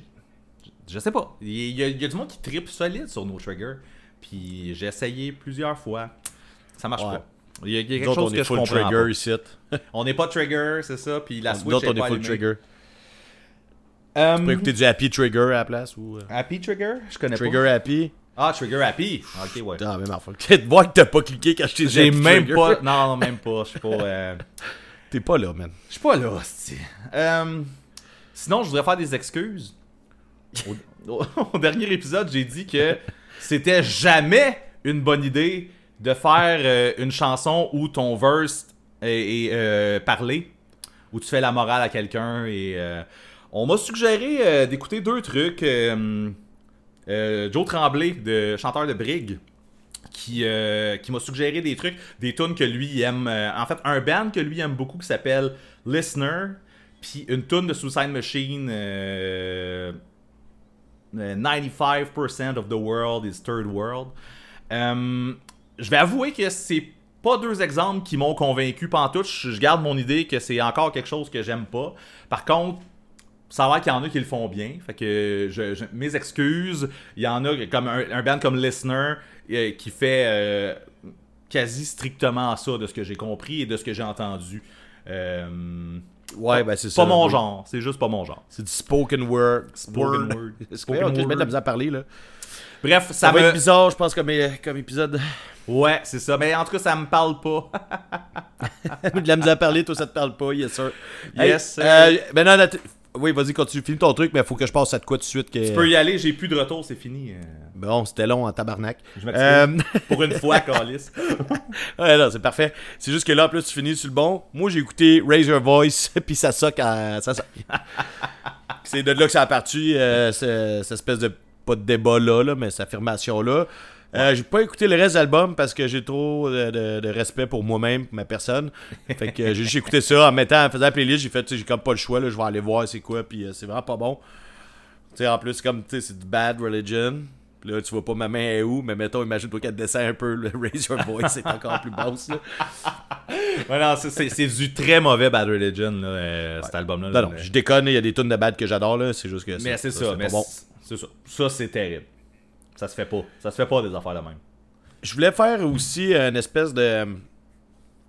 Je sais pas. Il y, a, il y a du monde qui tripe solide sur No Trigger. Puis j'ai essayé plusieurs fois. Ça marche Ouais. pas. Il y a, il y a quelque chose on que est je full comprends trigger pas. ici. <laughs> On n'est pas trigger, c'est ça. Puis la Switch Nous autres, est on pas est full allumée. trigger. Euh, Tu peux écouter du Happy Trigger à la place ou. euh, Happy Trigger? Je connais Trigger Happy? pas. Ah, Trigger Happy. Ok, ouais. Même affaire. <laughs> Tu te voir que t'as pas cliqué quand je t'ai dit J'ai Happy même Trigger. pas. Non, non, même pas. Je suis pas. euh, <laughs> T'es pas là, man. Je suis pas là. Euh, sinon, je voudrais faire des excuses. Au, dernier épisode, j'ai dit que c'était jamais une bonne idée de faire euh, une chanson où ton verse est, euh, parlé, où tu fais la morale à quelqu'un. Et euh, on m'a suggéré d'écouter deux trucs. Joe Tremblay, de chanteur de Brig, qui, euh, qui m'a suggéré des trucs, des tunes que lui aime. euh, en fait, un band que lui aime beaucoup qui s'appelle Listener, puis une tune de Suicide Machine. euh, euh, 95% of the world is third world. Je vais avouer que c'est pas deux exemples qui m'ont convaincu pantoute. Je garde mon idée que c'est encore quelque chose que j'aime pas. Par contre, ça a l'air qu'il y en a qui le font bien. Fait que je, je- mes excuses. Il y en a comme un, un band comme Listener euh, qui fait euh, quasi strictement ça de ce que j'ai compris et de ce que j'ai entendu. Euh, Ouais, ben c'est ça. pas mon oui. genre. C'est juste pas mon genre. C'est du spoken word. Spoken word. word. Spoken ok, je mets de la word. misère à parler, là. Bref, Ça, ça, va me... être bizarre, je pense, comme, comme épisode. Ouais, c'est ça. Mais en tout cas, ça me parle pas. <laughs> de la misère à parler, toi, ça te parle pas, yes, sir. Yes, sir. euh, ben non. Oui, vas-y, continue. Finis ton truc, mais il faut que je passe à de quoi tout de suite. Que... Tu peux y aller, j'ai plus de retour, c'est fini. euh. Bon, c'était long en tabarnak. Je m'excuse. Euh, <laughs> Pour une fois, Calis. <laughs> ouais, non, c'est parfait. C'est juste que là, en plus, tu finis sur le bon. Moi, j'ai écouté Raise Your Voice, <laughs> puis ça soque à... Ça soque. c'est de là que ça a parti, euh, ce- cette espèce de... Pas de débat-là, là, mais cette affirmation-là. Euh, j'ai pas écouté le reste de l'album parce que j'ai trop de, de- de respect pour moi-même, pour ma personne. Fait que euh, j'ai écouté ça en mettant, en faisant la playlist, j'ai fait, tu sais, j'ai comme pas le choix, là, je vais aller voir c'est quoi, puis euh, c'est vraiment pas bon. Tu sais, en plus, comme, tu sais, c'est du bad religion. Puis là, tu vois pas ma main est où, mais mettons, imagine-toi qu'elle descend un peu, le <laughs> Raise Your Voice, c'est encore plus basse, là. <laughs> Ouais, non, c'est- du très mauvais Bad Religion, là, euh, cet album-là. Non, là. non, je déconne, il y a des tunes de bad que j'adore, là, c'est juste que Mais c'est ça, c'est mais pas bon. c'est ça. Ça, c'est terrible. Ça se fait pas. Ça se fait pas des affaires de même. Je voulais faire aussi une espèce de.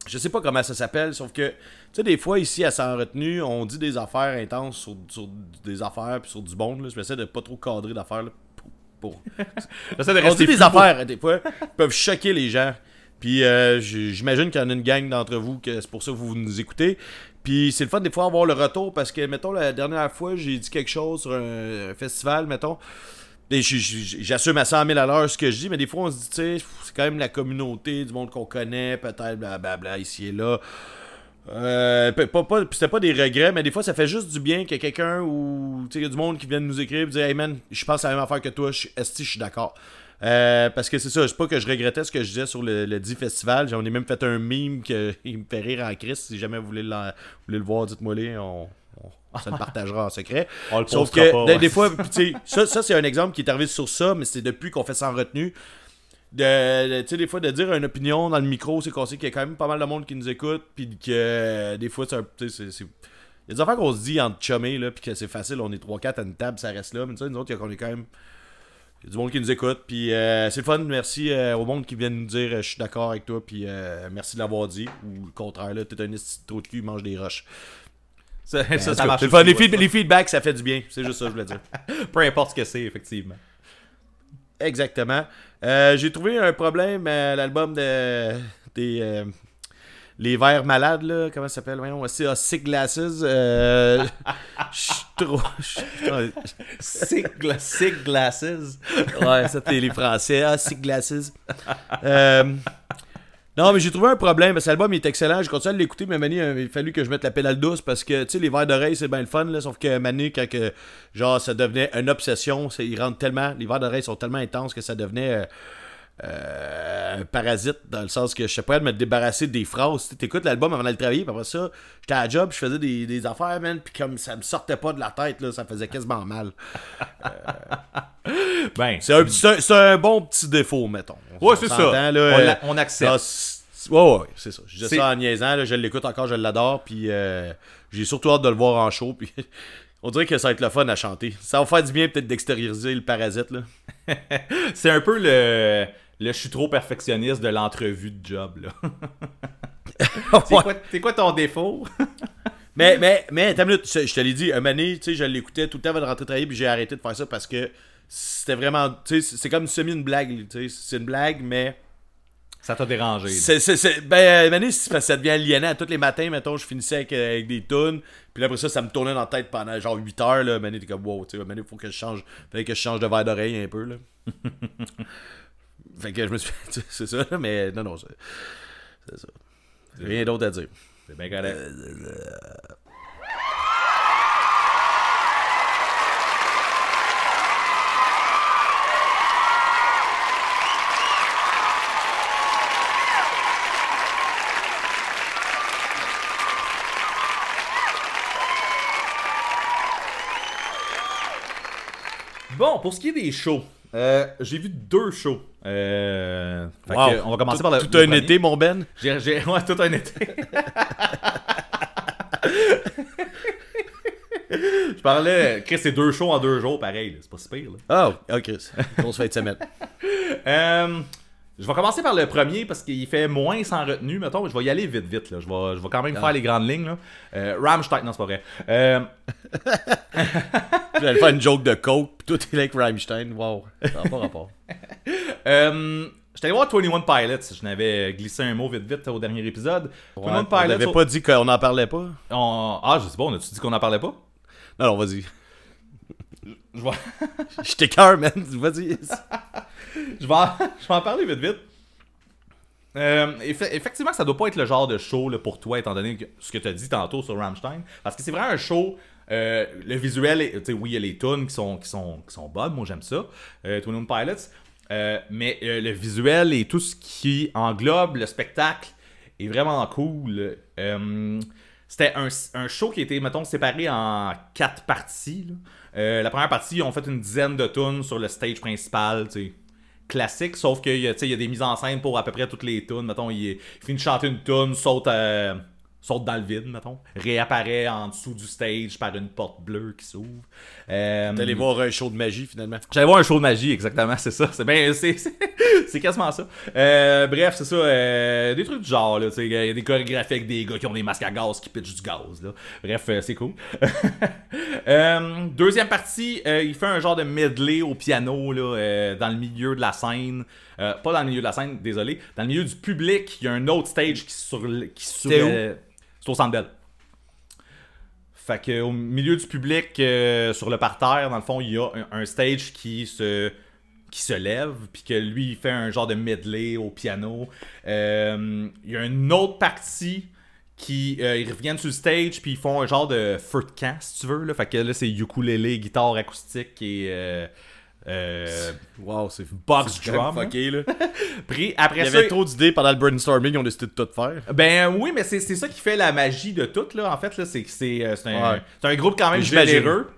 Je sais pas comment ça s'appelle, sauf que, tu sais, des fois, ici, à Sans Retenue, on dit des affaires intenses sur, sur des affaires puis sur du bon, là. Je vais essayer de pas trop cadrer d'affaires. Pour, pour- <laughs> J'essaie de On dit des affaires, des fois, <laughs> peuvent choquer les gens. Puis euh, j'imagine qu'il y en a une gang d'entre vous que c'est pour ça que vous nous écoutez. Puis c'est le fun des fois avoir le retour parce que, mettons, la dernière fois, j'ai dit quelque chose sur un festival, mettons. J'assume à 100 000 à l'heure ce que je dis, mais des fois on se dit, c'est quand même la communauté, du monde qu'on connaît, peut-être, blablabla, ici et là. Euh, pas, pas, c'était pas des regrets, mais des fois ça fait juste du bien qu'il y ait quelqu'un ou du monde qui vient nous écrire et dire Hey man, je pense à la même affaire que toi, suis esti, je suis d'accord. Euh, parce que c'est ça, c'est pas que je regrettais ce que je disais sur le, le dit festival. J'en ai même fait un meme qui <laughs> me fait rire en Christ. Si jamais vous voulez voulez le voir, dites-moi les, on, <laughs> ça le partagera en secret. On le Sauf que pas, des, ouais. des fois, ça, ça c'est un exemple qui est arrivé sur ça, mais c'est depuis qu'on fait sans retenue. De, tu sais, des fois, de dire une opinion dans le micro, c'est qu'on sait qu'il y a quand même pas mal de monde qui nous écoute, puis que euh, des fois, c'est Il y a des affaires qu'on se dit entre chumés, là, puis que c'est facile, on est 3-4 à une table, ça reste là, mais tu sais, nous autres, il y a- qu'on est quand même. Il y a du monde qui nous écoute, puis euh, c'est le fun, merci euh, au monde qui vient nous dire euh, je suis d'accord avec toi, puis merci de l'avoir dit, ou le contraire, là, t'es un trou de cul, mange des roches. Ça, ça, marche aussi, les, ouais, feed- les feedbacks, ça fait du bien, c'est juste ça que je voulais dire. <laughs> Peu importe ce que c'est, effectivement. Exactement. Euh, j'ai trouvé un problème à l'album de des euh, les verres malades là, comment ça s'appelle? Voyons, c'est ah, Sick Glasses. Euh, <laughs> je suis trop je- Sick, gla- sick glasses. Ouais, ça t'es les français, ah Sick Glasses. Euh, non, mais j'ai trouvé un problème. Cet album il est excellent. J'ai continué à l'écouter, mais Mané, il a fallu que je mette la pédale douce parce que, tu sais, les verres d'oreille, c'est bien le fun, là, sauf que Mané, quand que, genre, ça devenait une obsession, ils rentrent tellement, les verres d'oreille sont tellement intenses que ça devenait euh, euh, un parasite, dans le sens que je sais pas de me débarrasser des phrases. Tu écoutes l'album avant d'aller travailler, puis après ça, j'étais à la job, je faisais des, des affaires, man, puis comme ça me sortait pas de la tête, là, ça faisait quasiment mal. Ben, un, c'est un bon petit défaut, mettons. Ouais, c'est ça. là, On euh, on accepte. ouais, ouais, c'est ça. Je dis ça en niaisant, là, je l'écoute encore, je l'adore, puis euh, j'ai surtout hâte de le voir en show, puis <laughs> on dirait que ça va être le fun à chanter. Ça va faire du bien peut-être d'extérioriser le parasite, là. <laughs> c'est un peu le, le je suis trop perfectionniste de l'entrevue de job, là. <laughs> C'est, quoi, c'est quoi ton défaut? Mais, mais, mais, minute, je te l'ai dit, un donné, tu sais, je l'écoutais tout le temps avant de rentrer travailler, puis j'ai arrêté de faire ça parce que c'était vraiment, tu sais, c'est comme semi une blague, tu sais, c'est une blague, mais Ça t'a dérangé. c'est, c'est, ben, donné, c'est parce que ça devient aliénant. Tous les matins, mettons, je finissais avec, euh, avec des tunes, puis là, après ça, ça me tournait dans la tête pendant genre 8 heures, là, donné, t'es comme, wow, tu sais, donné, faut que je change, fallait que je change de verre d'oreille un peu, là. <laughs> fait que je me suis <laughs> sais, c'est ça, là, mais non, non, c'est, c'est ça. Rien d'autre à dire. C'est bien correct. Bon, pour ce qui est des shows, euh, j'ai vu deux shows. Euh, fait Wow. que on va commencer tout, par le. Tout le un premier. été, mon Ben? J'ai, j'ai- ouais, tout un été. Je parlais, Chris, c'est deux shows en deux jours, pareil, là, c'est pas si pire. Là. Oh, ok. Grosse fin de semaine. <laughs> Euh, je vais commencer par le premier parce qu'il fait moins sans retenue, mettons, mais je vais y aller vite, vite. Là. Je, vais, je vais quand même faire les grandes lignes. Là. Euh, Rammstein, non, c'est pas vrai. Euh, <laughs> J'allais faire une joke de coke, pis tout est avec Rammstein. Wow. Ça n'a pas rapport. <laughs> euh, J'étais allé voir 21 Pilots. Je n'avais glissé un mot vite, vite au dernier épisode. Ouais, 21 on Pilots. n'avait pas dit qu'on en parlait pas. on- Ah, je sais pas, on a-tu dit qu'on en parlait pas? Non, non, vas-y. Je vais... <laughs> Je t'écœure, man. Vas-y. <laughs> je, vais en... je vais en parler vite, vite. Euh, effe- effectivement, ça doit pas être le genre de show là, pour toi, étant donné que- ce que tu as dit tantôt sur Rammstein. Parce que c'est vraiment un show. Euh, le visuel, est- oui, il y a les tunes qui sont, qui sont, qui sont bonnes, moi j'aime ça. Euh, Twin Pilots. Euh, mais euh, le visuel et tout ce qui englobe le spectacle est vraiment cool. C'était un, un show qui été, mettons, séparé en quatre parties. la première partie, ils ont fait une dizaine de tunes sur le stage principal, tu sais classique, sauf qu'il y, a- des mises en scène pour à peu près toutes les tunes. Mettons, il, il finit de chanter une tune, saute, euh, saute dans le vide, mettons. Réapparaît en dessous du stage par une porte bleue qui s'ouvre. Euh, allé voir un show de magie, finalement. J'allais voir un show de magie, exactement, c'est ça. C'est bien, c'est, <laughs> c'est, c'est quasiment ça. Euh, bref, c'est ça. euh, des trucs du genre, là. tu sais, Il y a des chorégraphies avec des gars qui ont des masques à gaz qui pitchent du gaz, là. Bref, euh, c'est cool. <laughs> Euh, deuxième partie, euh, il fait un genre de medley au piano, là, euh, dans le milieu de la scène. Euh, pas dans le milieu de la scène, désolé. Dans le milieu du public, il y a un autre stage qui sur, qui sur, c'est au Centre Bell. Fait que au milieu du public, euh, sur le parterre, dans le fond, il y a un, un stage qui se qui se lève, puis que lui, il fait un genre de medley au piano. Euh, il y a une autre partie qui euh, ils reviennent sur le stage, puis ils font un genre de feu de camp, si tu veux. Là. Fait que là, c'est ukulélé, guitare acoustique et euh, euh, Wow, c'est Box c'est drum, fucké, là. Puis après Il y ça, avait trop d'idées pendant le brainstorming, ils ont décidé de tout faire. Ben oui, mais c'est c'est ça qui fait la magie de tout, là. En fait, là, c'est c'est euh, c'est un, Ouais. c'est un groupe quand même généreux.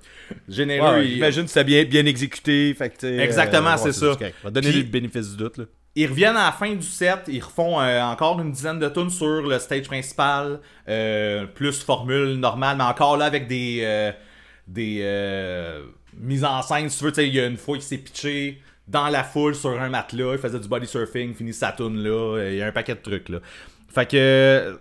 Généreux. Ouais, il- J'imagine que c'était bien, bien exécuté. Fait que, Exactement, ouais, c'est ça. On va donner Puis- le bénéfice du doute, là. Ils reviennent à la fin du set, ils refont euh, encore une dizaine de tunes sur le stage principal, euh, plus formule normale, mais encore là avec des euh, des mises en scène. Si tu veux, il y a une fois qu'il s'est pitché dans la foule sur un matelas, il faisait du body surfing, finit sa tune là, il y a un paquet de trucs là. Fait que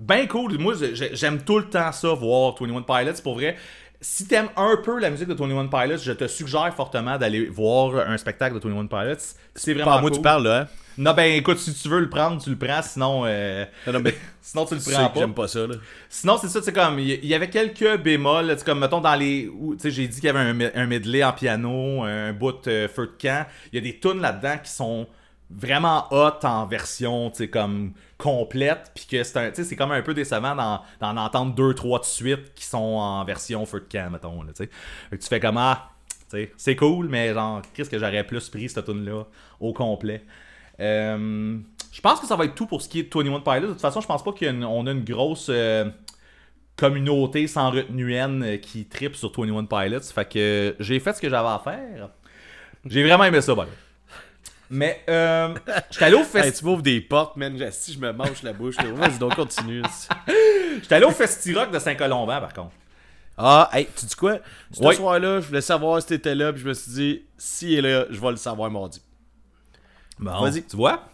ben cool, moi j'ai- j'aime tout le temps ça voir 21 Pilots pour vrai. Si t'aimes un peu la musique de 21 Pilots, je te suggère fortement d'aller voir un spectacle de 21 Pilots. C'est vraiment Pas à moi cool. tu parles, là, hein? Non, ben écoute, si tu veux le prendre, tu le prends, sinon, euh, Non, non, mais <laughs> sinon tu le prends pas. j'aime pas ça, là. Sinon, c'est ça, c'est comme, il y- avait quelques bémols, sais, comme, mettons, dans les, tu sais, j'ai dit qu'il y avait un, un medley en piano, un bout euh, feu de camp, il y a des tunes là-dedans qui sont vraiment hot en version, comme, complète, puis que c'est un, tu c'est comme un peu décevant d'en, d'en entendre deux, trois de suite qui sont en version feu de camp, mettons, tu fais comme, ah, c'est cool, mais genre, qu'est-ce que j'aurais plus pris cette tune-là au complet? Euh, je pense que ça va être tout pour ce qui est de 21 Pilots. De toute façon, je pense pas qu'on a une grosse euh, communauté sans retenue haine euh, qui tripe sur 21 Pilots. Fait que j'ai fait ce que j'avais à faire. J'ai vraiment aimé ça, ben. Mais euh, j'étais allé au <laughs> Hey, festival. tu m'ouvres des portes, man. Si je me mange la bouche, là. Vas-y, donc continue. <laughs> J'étais allé au Festi-Rock de Saint-Colomban, par contre. Ah, hey, tu dis quoi? Ce soir-là, je voulais savoir si t'étais là, puis je me suis dit, s'il est là, je vais le savoir mardi. Bon, Vas-y. tu vois?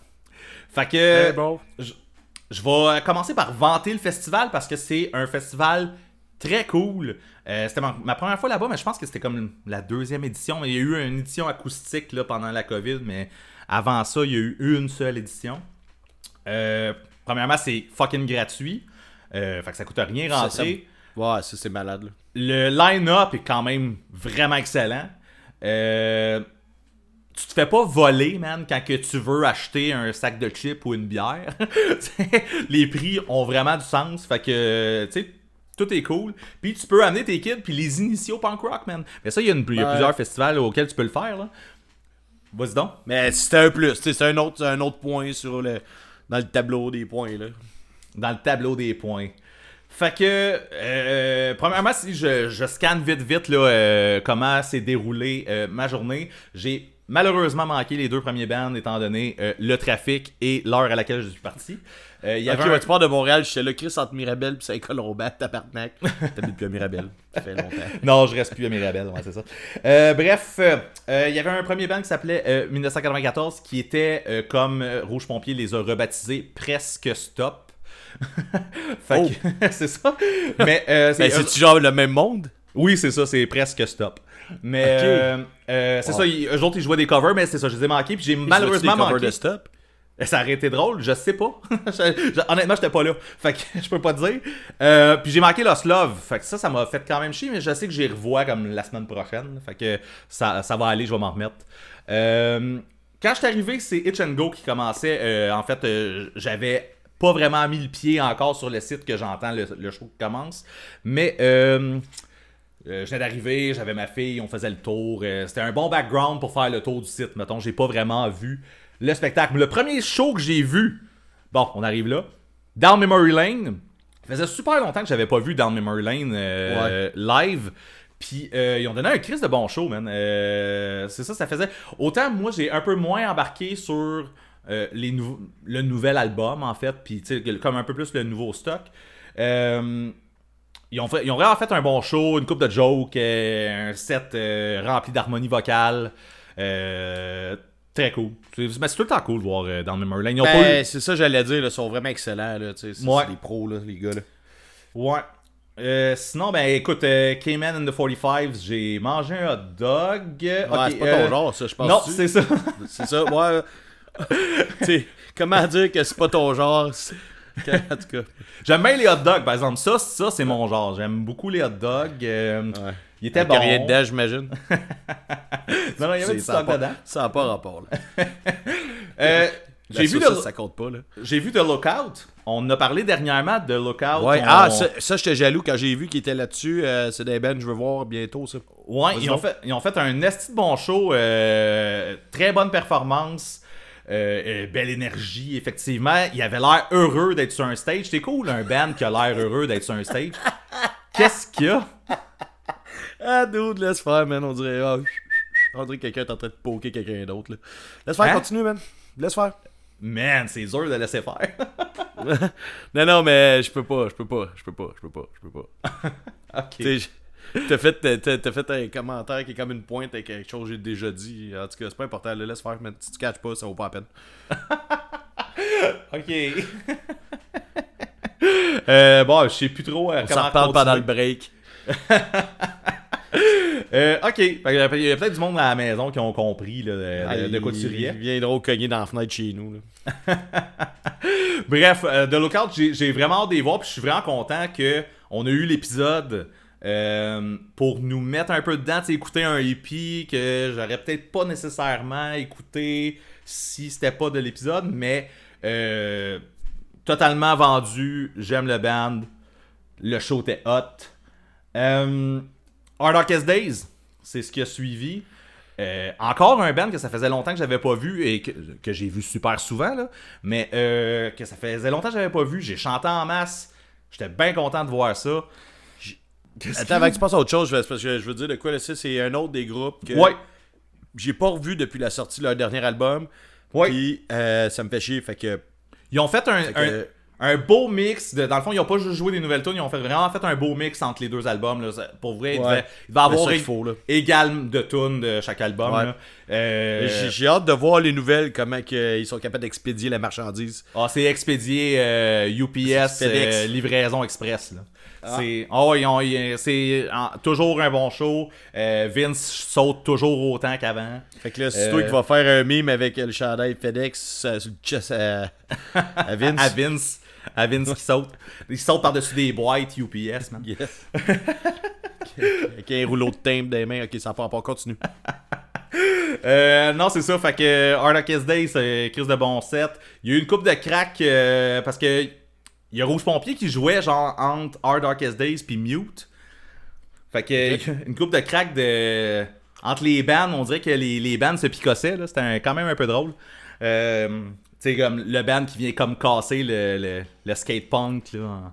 Fait que bon. je vais commencer par vanter le festival parce que c'est un festival très cool. Euh, c'était ma, ma première fois là-bas, mais je pense que c'était comme la deuxième édition. Il y a eu une édition acoustique là, pendant la COVID, mais avant ça, il y a eu une seule édition. Euh, premièrement, c'est fucking gratuit. Euh, fait que ça coûte rien Ça, rentrer. Ouais, ça c'est malade là. Le line-up est quand même vraiment excellent. Euh, tu te fais pas voler, man, quand que tu veux acheter un sac de chips ou une bière. <laughs> Les prix ont vraiment du sens. Fait que, tu sais, tout est cool. Puis tu peux amener tes kids puis les initier au punk rock, man. Mais ça, il y a, une- il y a plusieurs festivals auxquels tu peux le faire, là. Vas-y donc. Mais c'était un plus, c'est un autre, un autre point sur le dans le tableau des points là. dans le tableau des points. Fait que, euh, premièrement, si je, je scanne vite, vite là, euh, comment s'est déroulé euh, ma journée, j'ai malheureusement manqué les deux premiers bands étant donné euh, le trafic et l'heure à laquelle je suis parti. Euh, Il y avait ouais, un- tu pars de Montréal, j'étais là, Chris entre Mirabel pis Saint-Colomban, tabarnak. <laughs> T'habites plus à Mirabel. Ça fait longtemps. Non, je reste plus à Mirabel, ouais, c'est ça. Euh, bref, il y avait un premier band qui s'appelait euh, 1994 qui était comme Rouge Pompier les a rebaptisés presque Stop. <laughs> fait Oh. que, <laughs> c'est ça. Mais Ben, c'est-tu genre le même monde? Oui, c'est ça, c'est presque stop. Mais euh, euh, c'est Wow. ça, ils- eux autres ils jouaient des covers, mais c'est ça, je les ai manqués, puis j'ai malheureusement manqué. de stop? Ça aurait été drôle, je sais pas. <laughs> Honnêtement, j'étais pas là. Fait que <laughs> je peux pas te dire. Euh, puis j'ai manqué Lost Love. Fait que ça, ça m'a fait quand même chier, mais je sais que j'y revois comme la semaine prochaine. Fait que ça, ça va aller, je vais m'en remettre. Euh, quand je suis arrivé, c'est Itch and Go qui commençait. Euh, en fait, j'avais pas vraiment mis le pied encore sur le site que j'entends le, le show qui commence. Mais euh, je venais d'arriver, j'avais ma fille, on faisait le tour. euh, C'était un bon background pour faire le tour du site. Mettons, j'ai pas vraiment vu le spectacle. Mais le premier show que j'ai vu, bon, on arrive là, Down Memory Lane. Ça faisait super longtemps que j'avais pas vu Down Memory Lane euh, live. Puis euh, ils ont donné un crise de bon show, man. Euh, c'est ça, ça faisait. Autant moi, j'ai un peu moins embarqué sur les nouveaux- le nouvel album, en fait. Puis, tu sais, comme un peu plus le nouveau stock. Euh, ils ont, fait, ils ont vraiment fait un bon show, une coupe de jokes, euh, un set euh, rempli d'harmonie vocale. Euh, très cool. C'est mais c'est tout le temps cool de voir dans Memory Lane. Ils ont pas eu- Ben, c'est ça, j'allais dire, ils sont vraiment excellents, là. C'est Ouais. c'est des pros, là, les gars, là. Ouais. Sinon, ben écoute, Cayman in the 45, j'ai mangé un hot dog. Ouais, c'est pas ton genre, ça, je pense. Non, c'est ça. C'est ça, ouais. <laughs> comment dire que c'est pas ton genre? <laughs> <laughs> En tout cas, J'aime bien les hot dogs, par exemple. Ça, ça c'est mon genre. J'aime beaucoup les hot dogs. euh, ouais. Il était bon. rien dedans, j'imagine. <laughs> Non, non, il y avait du stock pas- dedans. Ça n'a pas rapport, là. <laughs> Euh, j'ai vu, de- ça compte pas, là. j'ai vu The Lookout. On a parlé dernièrement de Lookout. Ouais, On- ah, ça, ça j'étais jaloux quand j'ai vu qu'il était là-dessus. euh, c'est des bands, je veux voir bientôt, ça. Ouais, ils ont, fait, ils ont fait un esti de bon show. euh, très bonne performance. Euh, euh, belle énergie, effectivement. Il avait l'air heureux d'être sur un stage. C'est cool, un band qui a l'air heureux d'être sur un stage. Qu'est-ce qu'il y a? <laughs> Ah, dude, laisse faire, man. On dirait. ah, on dirait que quelqu'un est en train de poker quelqu'un d'autre, là. Laisse faire, Hein? continue, man. Laisse faire. Man, c'est dur de laisser faire. <laughs> non, non, mais je peux pas, je peux pas, je peux pas, je peux pas, <laughs> je peux pas. ok. T'as fait, t'as- t'as t'as fait un commentaire qui est comme une pointe avec quelque chose que j'ai déjà dit. En tout cas, c'est pas important, là, laisse faire, man. Si tu catches pas, ça vaut pas la peine. <laughs> Ok. <laughs> euh, bon, je sais plus trop euh, On comment s'en reparle pendant le break. <laughs> Euh, ok. Il y a peut-être du monde à la maison qui ont compris là, de, de- de quoi tu Ils riais. viendront cogner dans la fenêtre chez nous, là. Bref, The Lookout, j'ai vraiment hâte de les voir, puis je suis vraiment content que on a eu l'épisode euh, pour nous mettre un peu dedans, écouter un EP que j'aurais peut-être pas nécessairement écouté si c'était pas de l'épisode, mais euh, totalement vendu, j'aime le band, le show était hot. Euh, Hard Darkest Days, c'est ce qui a suivi. Encore un band que ça faisait longtemps que j'avais pas vu et que, que j'ai vu super souvent, là, mais que ça faisait longtemps que j'avais pas vu. J'ai chanté en masse. J'étais bien content de voir ça. Attends, avant que tu passes à autre chose, je veux, parce que je veux dire de quoi, c'est un autre des groupes que Ouais, j'ai pas revu depuis la sortie de leur dernier album. ouais. Puis, euh, ça me fait chier, fait que. Ils ont fait un, fait un- que- un beau mix. De, dans le fond, ils ont pas juste joué des nouvelles tunes, ils ont fait, vraiment fait un beau mix entre les deux albums. Là. Pour vrai, il devait, il devait avoir égal de tunes de chaque album. Ouais. Euh, J'ai hâte de voir les nouvelles, comment que ils sont capables d'expédier la marchandise. Ah, c'est expédié euh, UPS, euh, livraison express. Là. C'est oh, c'est toujours un bon show. Euh, Vince saute toujours autant qu'avant. Fait que là, c'est Euh, toi qui vas faire un meme avec le chandail FedEx euh, chest <laughs> à, Vince. À Vince, à Vince qui saute. Il saute par-dessus des boîtes UPS, man. Yes. <laughs> avec un rouleau de timbre des mains. Ok, ça part pas. Continue. <laughs> Euh, non, c'est ça. Fait que Hard Day, c'est Chris de bon set. Il y a eu une coupe de crack euh, parce que il y a Rouge Pompier qui jouait genre entre Hard Darkest Days puis Mute. Fait que une coupe de crack de entre les bands, on dirait que les, les bands se picossaient. là. C'était quand même un peu drôle. Euh, tu sais, comme le band qui vient comme casser le, le, le skate punk là, en-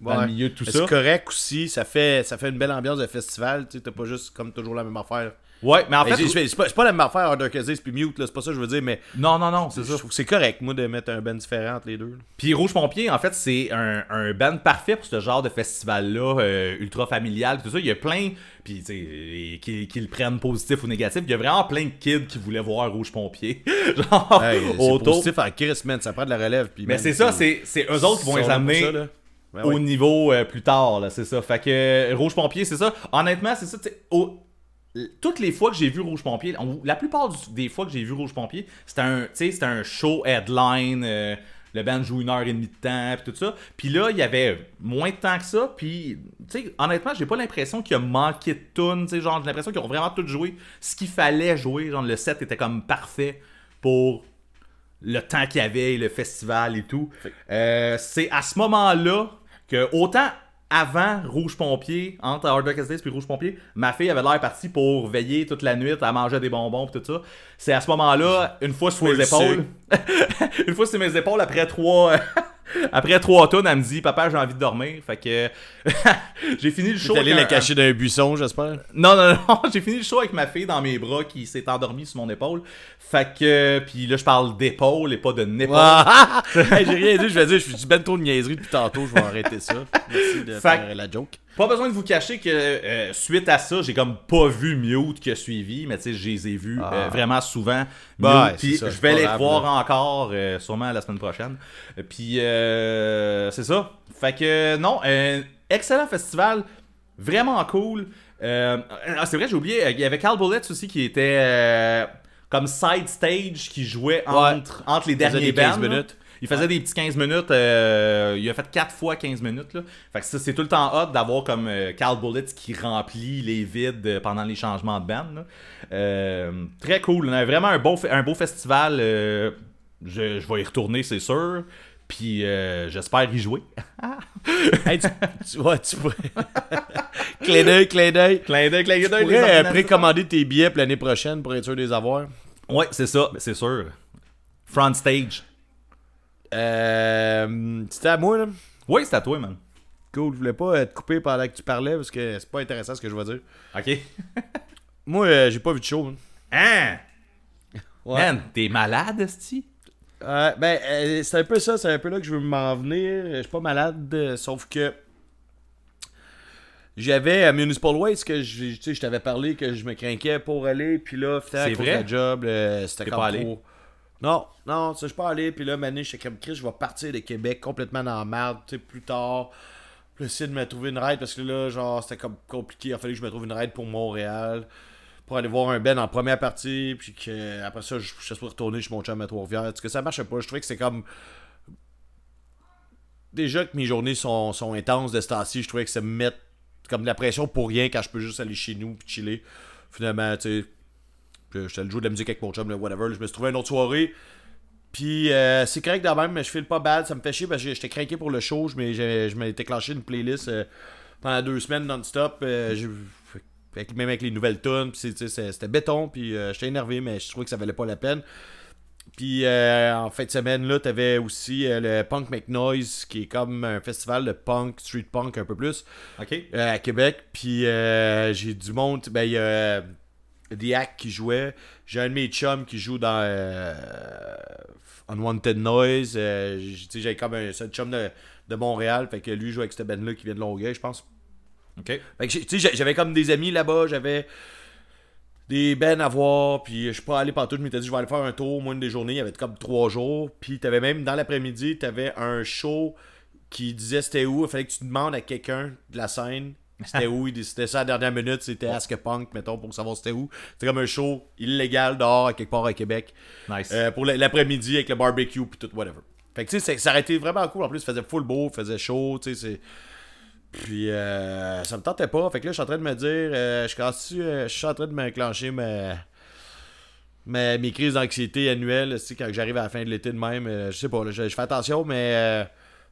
dans Ouais. le milieu de tout Mais ça. C'est correct aussi. Ça fait, ça fait une belle ambiance de festival. Tu t'as pas juste comme toujours la même affaire. Ouais, mais en fait, c'est pas, pas la même affaire, Harder Case puis Mute. là, C'est pas ça que je veux dire. Mais non, non, non, c'est je ça. trouve que c'est correct, moi, de mettre un band différent entre les deux. Puis Rouge Pompier, en fait, c'est un, un band parfait pour ce genre de festival-là, euh, ultra familial, tout ça. Il y a plein, puis tu sais, euh, qui, qui le prennent positif ou négatif. Il y a vraiment plein de kids qui voulaient voir Rouge Pompier. <laughs> genre, Hey, autour. positif en Chris, man. Ça prend de la relève. puis Mais c'est ça, c'est eux autres qui vont les amener ça, là. Ben au niveau euh, plus tard, là, c'est ça. Fait que euh, Rouge Pompier, c'est ça. Honnêtement, c'est ça, au- Toutes les fois que j'ai vu Rouge Pompier, on- la plupart du- des fois que j'ai vu Rouge Pompier, c'était un, show headline, euh, le band joue une heure et demie de temps, puis tout ça. Puis là, il y avait moins de temps que ça, puis, tu sais, honnêtement, j'ai pas l'impression qu'il y a manqué de tunes, tu sais, genre, j'ai l'impression qu'ils ont vraiment tout joué ce qu'il fallait jouer, genre, le set était comme parfait pour le temps qu'il y avait, le festival et tout. Euh, c'est à ce moment-là que, autant avant Rouge Pompier, entre Hard Dark Days puis Rouge Pompier, ma fille avait l'air partie pour veiller toute la nuit, à manger des bonbons et tout ça. C'est à ce moment-là, une fois sur mes épaules, <laughs> une fois sur mes épaules, après trois... Après trois tonnes, elle me dit Papa, j'ai envie de dormir. Fait que <laughs> j'ai fini le show. T'es allé la un- cacher dans un buisson, j'espère? non, non, non, <laughs> j'ai fini le show avec ma fille dans mes bras qui s'est endormie sur mon épaule. Fait que, puis là, je parle d'épaule et pas de <laughs> n'épaule. J'ai rien dit, je vais dire, je suis du ben trop de niaiserie depuis tantôt, je vais arrêter ça. Merci de Fait faire la joke. Pas besoin de vous cacher que euh, suite à ça, j'ai comme pas vu Mute qui a suivi, mais tu sais, je les ai vus Ah. euh, vraiment souvent. Bah, puis je vais les là. encore, euh, sûrement la semaine prochaine. Puis euh, c'est ça. Fait que non, euh, excellent festival, vraiment cool. Euh, ah, c'est vrai, j'ai oublié, il y avait Carl Bullets aussi qui était euh, comme side stage qui jouait entre, entre les faisait derniers des 15 bands, là. minutes. Il faisait des petits 15 minutes. euh, il a fait 4 fois 15 minutes. Là. Fait que ça, c'est tout le temps hot d'avoir comme euh, Carl Bullets qui remplit les vides euh, pendant les changements de band. Euh, très cool. On a vraiment un, un beau festival. je, je vais y retourner, c'est sûr. Puis euh, j'espère y jouer. <laughs> Hey, tu, tu, ouais, tu pourrais. <laughs> clin d'œil, clin d'œil. Clin d'œil, clin Tu d'œil, les pourrais euh, précommander tes billets pour l'année prochaine pour être sûr de les avoir? Ouais, c'est ça, c'est sûr. Front stage. Euh, C'était à moi, là. Oui, c'est à toi, man. Cool, je voulais pas euh, te couper pendant que tu parlais parce que c'est pas intéressant ce que je vais dire. Ok. <laughs> Moi, euh, j'ai pas vu de show. hein. Hein? Ouais. Man, t'es malade, esti? Euh, ben, euh, c'est un peu ça, c'est un peu là que je veux m'en venir. Je suis pas malade, euh, sauf que j'avais à Municipal Waste que je, je t'avais parlé que je me craquais pour aller, puis là, C'est à cause vrai? de la job, euh, c'était comme pas allé? trop- Non, non, je pas allé, puis là, mané, j'étais comme Chris, je vais partir de Québec complètement dans la merde, tu sais, plus tard. Puis essayer de me trouver une ride parce que là, genre, c'était comme compliqué. Il a fallu que je me trouve une ride pour Montréal. Pour aller voir un Ben en première partie. Puis que après ça, je, je suis retourner chez mon chum à Trois-Rivières. Parce que ça marchait pas? Je trouvais que c'est comme. Déjà que mes journées sont, sont intenses de ce temps-ci, je trouvais que ça me met comme de la pression pour rien quand je peux juste aller chez nous puis chiller. Finalement, tu sais. J'étais le jouer de la musique avec mon chum, là, whatever. là, je me suis trouvé une autre soirée. Puis euh, c'est correct de même, mais je file pas bad. Ça me fait chier parce que j'étais craqué pour le show. Je je m'ai déclenché une playlist euh, pendant deux semaines non-stop. euh, même avec les nouvelles tunes. C'était béton. Puis euh, j'étais énervé, mais je trouvais que ça valait pas la peine. Puis euh, en fin de semaine, là, t'avais aussi euh, le Punk McNoise, qui est comme un festival de punk, street punk un peu plus, Ok. euh, à Québec. Puis euh, j'ai du monde. Ben, il y a euh, Act qui jouait. J'ai un de mes chums qui joue dans euh, Unwanted Noise. Euh, tu sais, J'ai comme un, chum de, de Montréal. Fait que lui joue avec cette band-là qui vient de Longueuil, je pense. Ok. Fait que j'avais comme des amis là-bas, j'avais des bennes à voir, puis je suis pas allé partout, je m'étais dit je vais aller faire un tour, moi une des journées, il y avait comme trois jours, puis t'avais même dans l'après-midi, t'avais un show qui disait c'était où, il fallait que tu demandes à quelqu'un de la scène c'était où, il décidait ça à la dernière minute, c'était Ask a Punk, mettons, pour savoir c'était où? C'était comme un show illégal dehors, à quelque part à Québec. Nice. Euh, pour l'après-midi avec le barbecue puis tout whatever. Fait que tu sais ça aurait été vraiment cool en plus, il faisait full beau, il faisait chaud, tu sais c'est puis euh, ça me tentait pas, fait que là je suis en train de me dire euh, je commence je suis en train de m'enclencher ma, ma- mes crises d'anxiété annuelles, tu sais quand j'arrive à la fin de l'été de même, euh, je sais pas, là, je, je fais attention mais euh,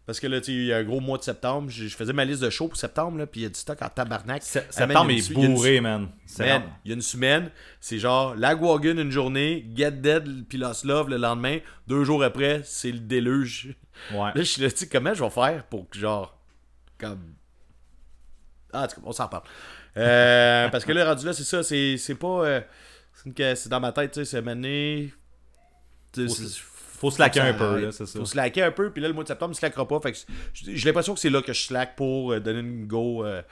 parce que là, tu il y a un gros mois de septembre. Je, je faisais ma liste de shows pour septembre, là, puis il y a du stock en tabarnak. Se- Septembre est une- bourré, man. Il y a une semaine, c'est genre Lagwagon une journée, Get Dead puis Lost Love le lendemain. Deux jours après, c'est le déluge. Ouais. Là, je suis là, tu sais, comment je vais faire pour que, genre, comme. Ah, en tout cas, on s'en parle. Euh, <laughs> parce que là, rendu là, c'est ça, c'est c'est pas. euh, c'est dans ma tête, tu sais, c'est mané. Faut slacker un peu, là, c'est ça. Faut slacker un peu, puis là, le mois de septembre, il slackera pas. Fait que j'ai l'impression que c'est là que je slack pour euh, donner une go. euh,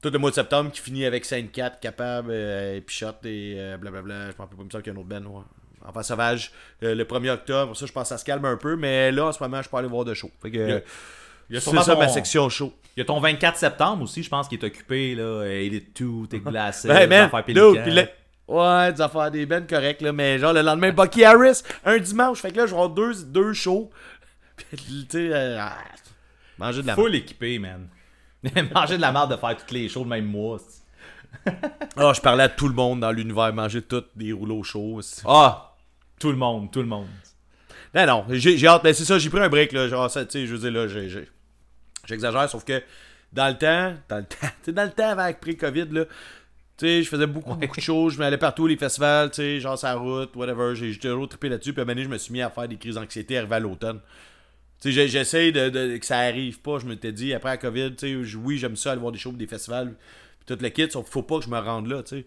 tout le mois de septembre qui finit avec 5-4, capable, euh, et Pichot et euh, blablabla. Je m'en rappelle pas, il me semble qu'il y a un autre Ben. Ouais. Enfin, Sauvage, le 1er octobre. Ça, je pense que ça se calme un peu, mais là, en ce moment, je peux aller voir de show. Fait que, Il y a- Il y a c'est sûrement ça ton- ma section show. Il y a ton 24 septembre aussi, je pense, qui est occupé, là. Elite 2, t'es <laughs> glacé, des man, affaires Ouais, des affaires des bennes correctes, là, mais genre le lendemain, Bucky Harris, un dimanche. Fait que là, je vais avoir deux, deux shows. <laughs> Puis, tu sais, euh, ah, manger de la Full équipé, man. <laughs> Manger de la merde de faire toutes les shows le même mois. Ah, je parlais à tout le monde dans l'univers, manger tous des rouleaux chauds. Ah! Tout le monde, tout le monde. Non, non, j'ai j'ai hâte, mais c'est ça, j'ai pris un break, là. Genre, ça, tu sais, je veux dire, là, j'ai- j'ai- j'exagère, sauf que dans le temps, dans le <laughs> temps, tu sais, dans le temps avant pré-Covid, là, tu sais, je faisais beaucoup, beaucoup de choses, je m'allais partout, les festivals, tu sais, genre la route, whatever, j'ai toujours trippé là-dessus, puis à un moment donné, je me suis mis à faire des crises d'anxiété arrivé à l'automne. Tu sais, de, de- que ça arrive pas, je m'étais dit, après la COVID, tu sais, oui, j'aime ça aller voir des shows, des festivals, puis tout le kit, sauf faut pas que je me rende là, tu sais.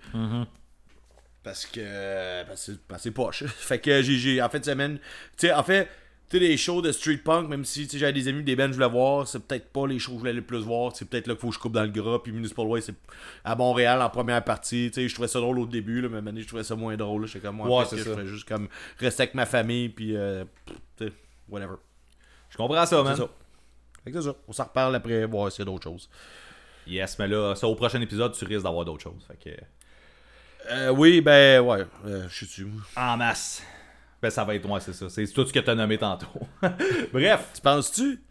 Parce que. Parce que c'est- parce que c'est poche. <laughs> fait que j'ai- j'ai. En fait, semaine. Tu sais, en fait, tu sais, les shows de street punk, même si j'avais des amis, des bands je voulais voir, c'est peut-être pas les shows que je voulais le plus voir. C'est peut-être là qu'il faut que je coupe dans le gras. Puis Municipal Way, c'est à Montréal en première partie. Tu sais, je trouvais ça drôle au début, là, mais maintenant, je trouvais ça moins drôle. J'étais comme moi, Ouais, c'est ça. je juste comme rester avec ma famille, puis. euh, tu sais, whatever. Je comprends ça, man. C'est ça. Fait que c'est ça. On s'en reparle après, voir s'il y a d'autres choses. Yes, mais là, ça, au prochain épisode, tu risques d'avoir d'autres choses. Fait que. Euh, oui, ben, ouais. Euh, je suis dessus. En masse. Ben, ça va être moi, c'est ça. C'est tout ce que t'as nommé tantôt. <laughs> Bref. Tu penses-tu?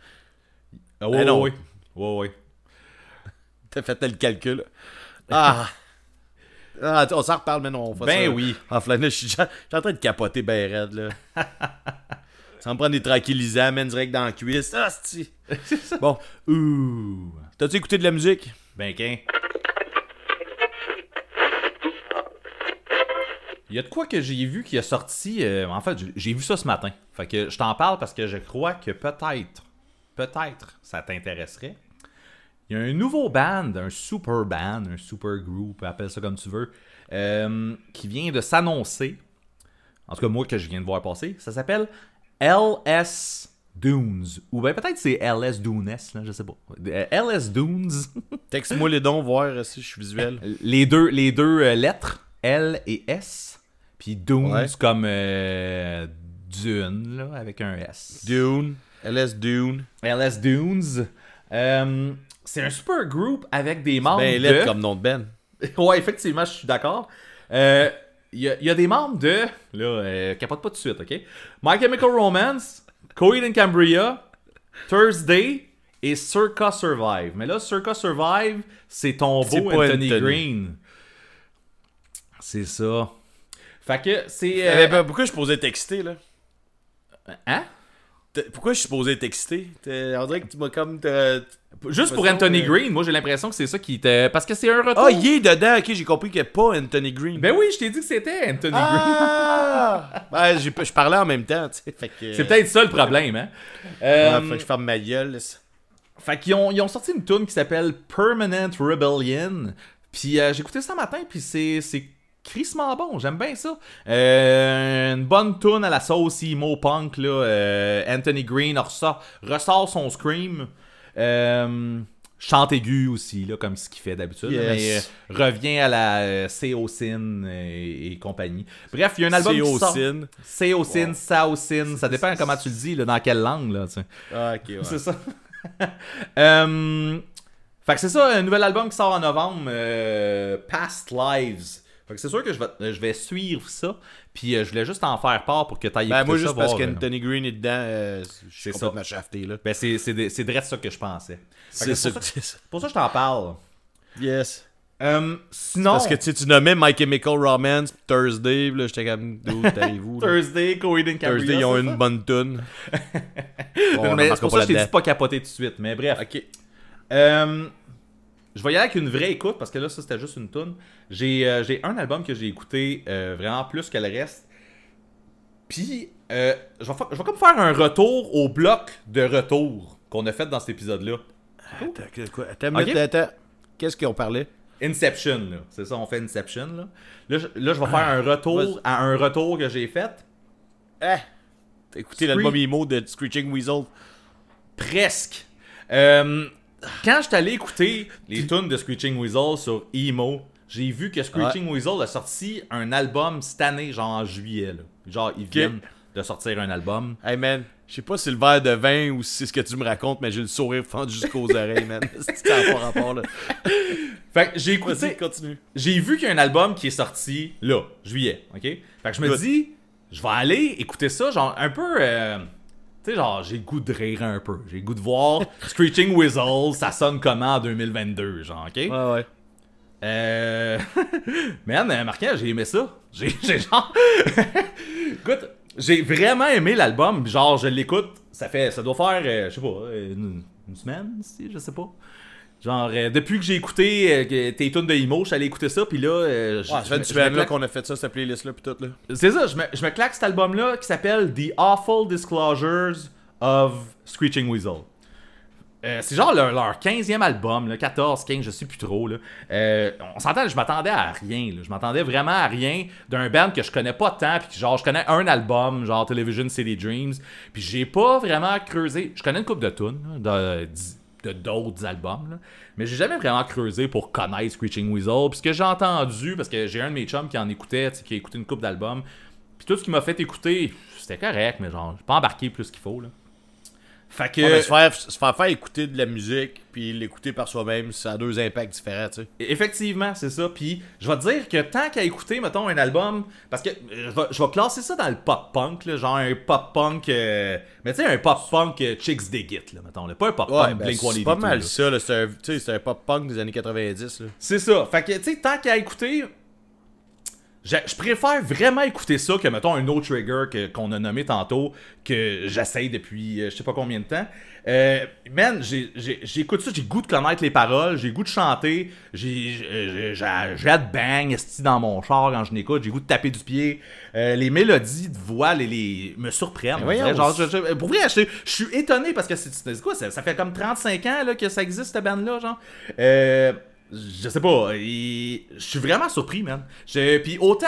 Ah, Ben ouais, non. ouais, ouais. Ouais, <laughs> T'as fait le calcul. Ah! Ah, on s'en reparle, mais non, on fait Ben ça. oui. En flanelle, je suis déjà- je suis en train de capoter ben raide, là. <laughs> ça me prend des tranquillisants, mène direct dans la cuisse. Ah, c'est Bon, Ouh. t'as-tu écouté de la musique? Ben, qu'un. Il y a de quoi que j'ai vu qui a sorti. euh, en fait, j'ai- vu ça ce matin. Fait que je t'en parle parce que je crois que peut-être, peut-être, ça t'intéresserait. Il y a un nouveau band, un super band, un super group, appelle ça comme tu veux, euh, qui vient de s'annoncer. En tout cas, moi que je viens de voir passer. Ça s'appelle LS Dunes. Ou bien peut-être c'est LS Dunes, là, je sais pas. Euh, LS Dunes. <laughs> Texte-moi les dons, voir si je suis visuel. les deux, les deux euh, lettres, L et S. Puis Dunes Ouais. comme euh, Dune, là, avec un S. Dune, LS Dune. LS Dunes. Euh, c'est un super group avec des membres Ben, de... comme nom de Ben. <laughs> ouais, effectivement, je suis d'accord. Euh, Il y, a- il y a des membres de... Là, euh, capote pas tout de suite, OK? My Chemical Romance, Coheed and Cambria, Thursday et Circa Survive. Mais là, Circa Survive, c'est ton C'est beau Anthony, Anthony. Green. C'est ça. Fait que c'est... Eh euh, ben, pourquoi je suis supposé t'exciter, là? hein? Pourquoi je suis supposé t'exciter? On dirait que tu m'as comme... Juste pour Anthony euh, Green, moi j'ai l'impression que c'est ça qui était... Parce que c'est un retour... Ah, il est dedans, ok, j'ai compris qu'il n'y a pas Anthony Green. Ben oui, je t'ai dit que c'était Anthony Green. Ah! <laughs> ben, j'ai pas- je parlais en même temps, tu sais. Que. C'est peut-être ça le problème, hein? Ouais, Euh, faut que je ferme ma gueule. là. Fait qu'ils ont, ils ont sorti une tune qui s'appelle Permanent Rebellion. Puis euh, j'ai écouté ça matin, puis c'est crissement bon, j'aime bien ça. Euh, une bonne tune à la sauce emo punk, là. euh, Anthony Green ressort, ressort son scream. Euh, chante aigu aussi, là, comme ce qu'il fait d'habitude. Yes. Mais revient à la Seocin et, et compagnie. Bref, il y a un album qui sort. Seocin. Seocin, Saocin, ça dépend comment tu le dis, là, dans quelle langue, là, tu sais. Ah, ok, ouais. C'est ça. <laughs> Fait que c'est ça, un nouvel album qui sort en novembre, Past Lives. Fait que c'est sûr que je vais, euh, je vais suivre ça. Puis euh, je voulais juste en faire part pour que tu ailles Ben, moi, ça, juste parce voir, euh, qu'Anthony Green est dedans, euh, je suis C'est ça. complètement shafté, là. Ben c'est c'est de- c'est direct ça que je pensais. C'est ça. pour ça. c'est ça. Pour ça je t'en parle. Yes. Euh, sinon, Parce que tu nommais My Chemical Romance, Thursday, là, j'étais comme, d'où <laughs> là? Thursday, Coed and Cambria, Thursday, ils ont une ça? bonne tune. <laughs> Bon, on mais c'est pour ça que je t'ai dit pas capoter tout de suite. Mais bref. Ok. Euh, je vais y aller avec une vraie écoute parce que là, ça c'était juste une tune. J'ai euh, j'ai un album que j'ai écouté euh, vraiment plus que le reste. Puis, euh, je, vais fa- je vais comme faire un retour au bloc de retour qu'on a fait dans cet épisode-là. Attends, que- quoi? Attends, une Ok. minute, attends. Qu'est-ce qu'on parlait? Inception, là. C'est ça, on fait Inception, là. Là, je, là, je vais faire un retour Vas-y. à un retour que j'ai fait. Ah! T'as écouté l'album emo de Screeching Weasel? Presque. Euh, quand je suis allé écouter les tunes de Screeching Weasel sur Emo, j'ai vu que Screeching Weasel a sorti un album cette année, genre en juillet. là. Genre, ils viennent de sortir un album. Hey man, je sais pas si c'est le verre de vin ou si c'est ce que tu me racontes, mais j'ai le sourire fendu jusqu'aux <laughs> oreilles, man. <laughs> C'est pas rapport là. Fait que j'ai écouté, continue. j'ai vu qu'il y a un album qui est sorti là, juillet, ok? Fait que je me dis, je vais aller écouter ça, genre un peu. euh, tu sais, genre, j'ai le goût de rire un peu. J'ai le goût de voir <laughs> Screeching Weasel, ça sonne comment en 2022, genre, ok? Ouais, ouais. Euh. <laughs> Man, euh, Marquin, j'ai aimé ça. J'ai <laughs> j'ai genre. Écoute, j'ai vraiment aimé l'album. Genre, je l'écoute. Ça fait. Ça doit faire, euh, je sais pas, une, une semaine, si, je sais pas. Genre, euh, depuis que j'ai écouté euh, tes tunes de Imo, je suis allé écouter ça, puis là. euh, je- Ouais, je là qu'on a fait ça, cette playlist-là, pis tout, là. C'est ça, je me, je me claque cet album-là qui s'appelle The Awful Disclosures of Screeching Weasel. C'est genre leur, leur 15e album, là, 14, 15, je sais plus trop. Là. On s'entend, je m'attendais à rien. là. Je m'attendais vraiment à rien d'un band que je connais pas tant. Puis genre, je connais un album, genre Television City Dreams. Puis j'ai pas vraiment creusé. Je connais une couple de tunes, là, de de d'autres albums, là. mais j'ai jamais vraiment creusé pour connaître Screeching Weasel. Puis ce que j'ai entendu, parce que j'ai un de mes chums qui en écoutait, qui a écouté une couple d'albums, puis tout ce qui m'a fait écouter, c'était correct, mais genre, j'ai pas embarqué plus qu'il faut. Là. Fait que. Ouais, mais se, faire, se faire faire écouter de la musique, puis l'écouter par soi-même, ça a deux impacts différents, tu sais. Effectivement, c'est ça. Puis je vais te dire que tant qu'à écouter, mettons, un album, parce que euh, je vais, je vais classer ça dans le pop punk, là, genre un pop punk, euh, mais tu sais, un pop punk euh, Chicks Dig It, là, mettons, là, pas un pop Ouais, punk ben, c'est pas mal ça, là. Un, c'est un pop-punk des années 90, là. C'est ça. Fait que, tu sais, tant qu'à écouter, je, je préfère vraiment écouter ça que, mettons, un autre trigger qu'on a nommé tantôt, que j'essaye depuis euh, je sais pas combien de temps. Euh, man, j'écoute ça, j'ai goût de connaître les paroles, j'ai goût de chanter, j'ai j'ai hâte bang dans mon char quand je l'écoute, j'ai goût de taper du pied. Euh, les mélodies de voix les, les- me surprennent. Dirait. Genre, je- je- pour vrai, je, je suis étonné parce que c'est quoi, ça, ça fait comme 35 ans là, que ça existe cette band-là, genre. Euh, je sais pas, il- je suis vraiment surpris, man. Je- Puis autant,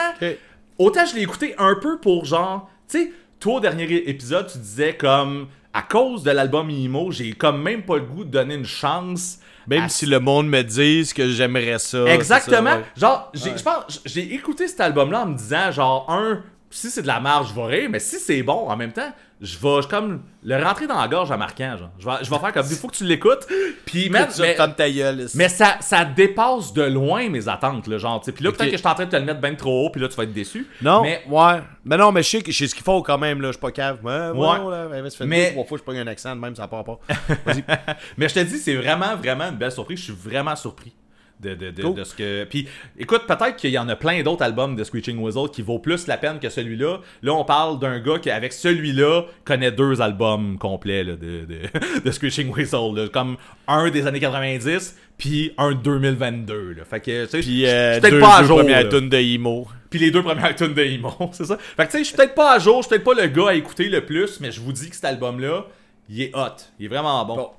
autant je l'ai écouté un peu pour genre, tu sais, toi au dernier épisode, tu disais comme, à cause de l'album Imo, j'ai comme même pas le goût de donner une chance. Même à si le monde me dise que j'aimerais ça. Exactement. c'est ça, ouais. Genre, j'ai écouté cet album-là en me disant, genre, un, si c'est de la marge, je vais rire, mais si c'est bon, en même temps, je vais comme le rentrer dans la gorge en marquant, genre. Je vais, je vais faire comme, il faut que tu l'écoutes. Puis, ça, mais, ta gueule. mais ça, ça dépasse de loin mes attentes, là, genre. Puis là, peut-être que je suis en train de te le mettre bien trop haut, puis là, tu vas être déçu. Non, Mais, ouais. Mais non, mais je sais, ce qu'il faut quand même, là. Je suis pas cave. Ouais, ouais. Ouais. là, ouais, ça fait Mais- deux, trois fois que je pogne un accent de même, ça part pas. <laughs> mais je te dis, c'est vraiment, vraiment une belle surprise. Je suis vraiment surpris. De, de, de, Cool. de ce que. Puis, écoute, peut-être qu'il y en a plein d'autres albums de Screeching Weasel qui vaut plus la peine que celui-là. Là, on parle d'un gars qui, avec celui-là, connaît deux albums complets là, de, de, <laughs> de Screeching Weasel. là. Comme un des années 90, puis un de 2022. Là. Fait que, tu sais, je- euh, suis peut-être pas à jour. premières tunes de Emo. Puis les deux premières tunes de Imo, <laughs> c'est ça. Fait que tu sais, je suis peut-être pas à jour, je suis peut-être pas le gars à écouter le plus, mais je vous dis que cet album-là, il est hot. Il est vraiment bon. Bon.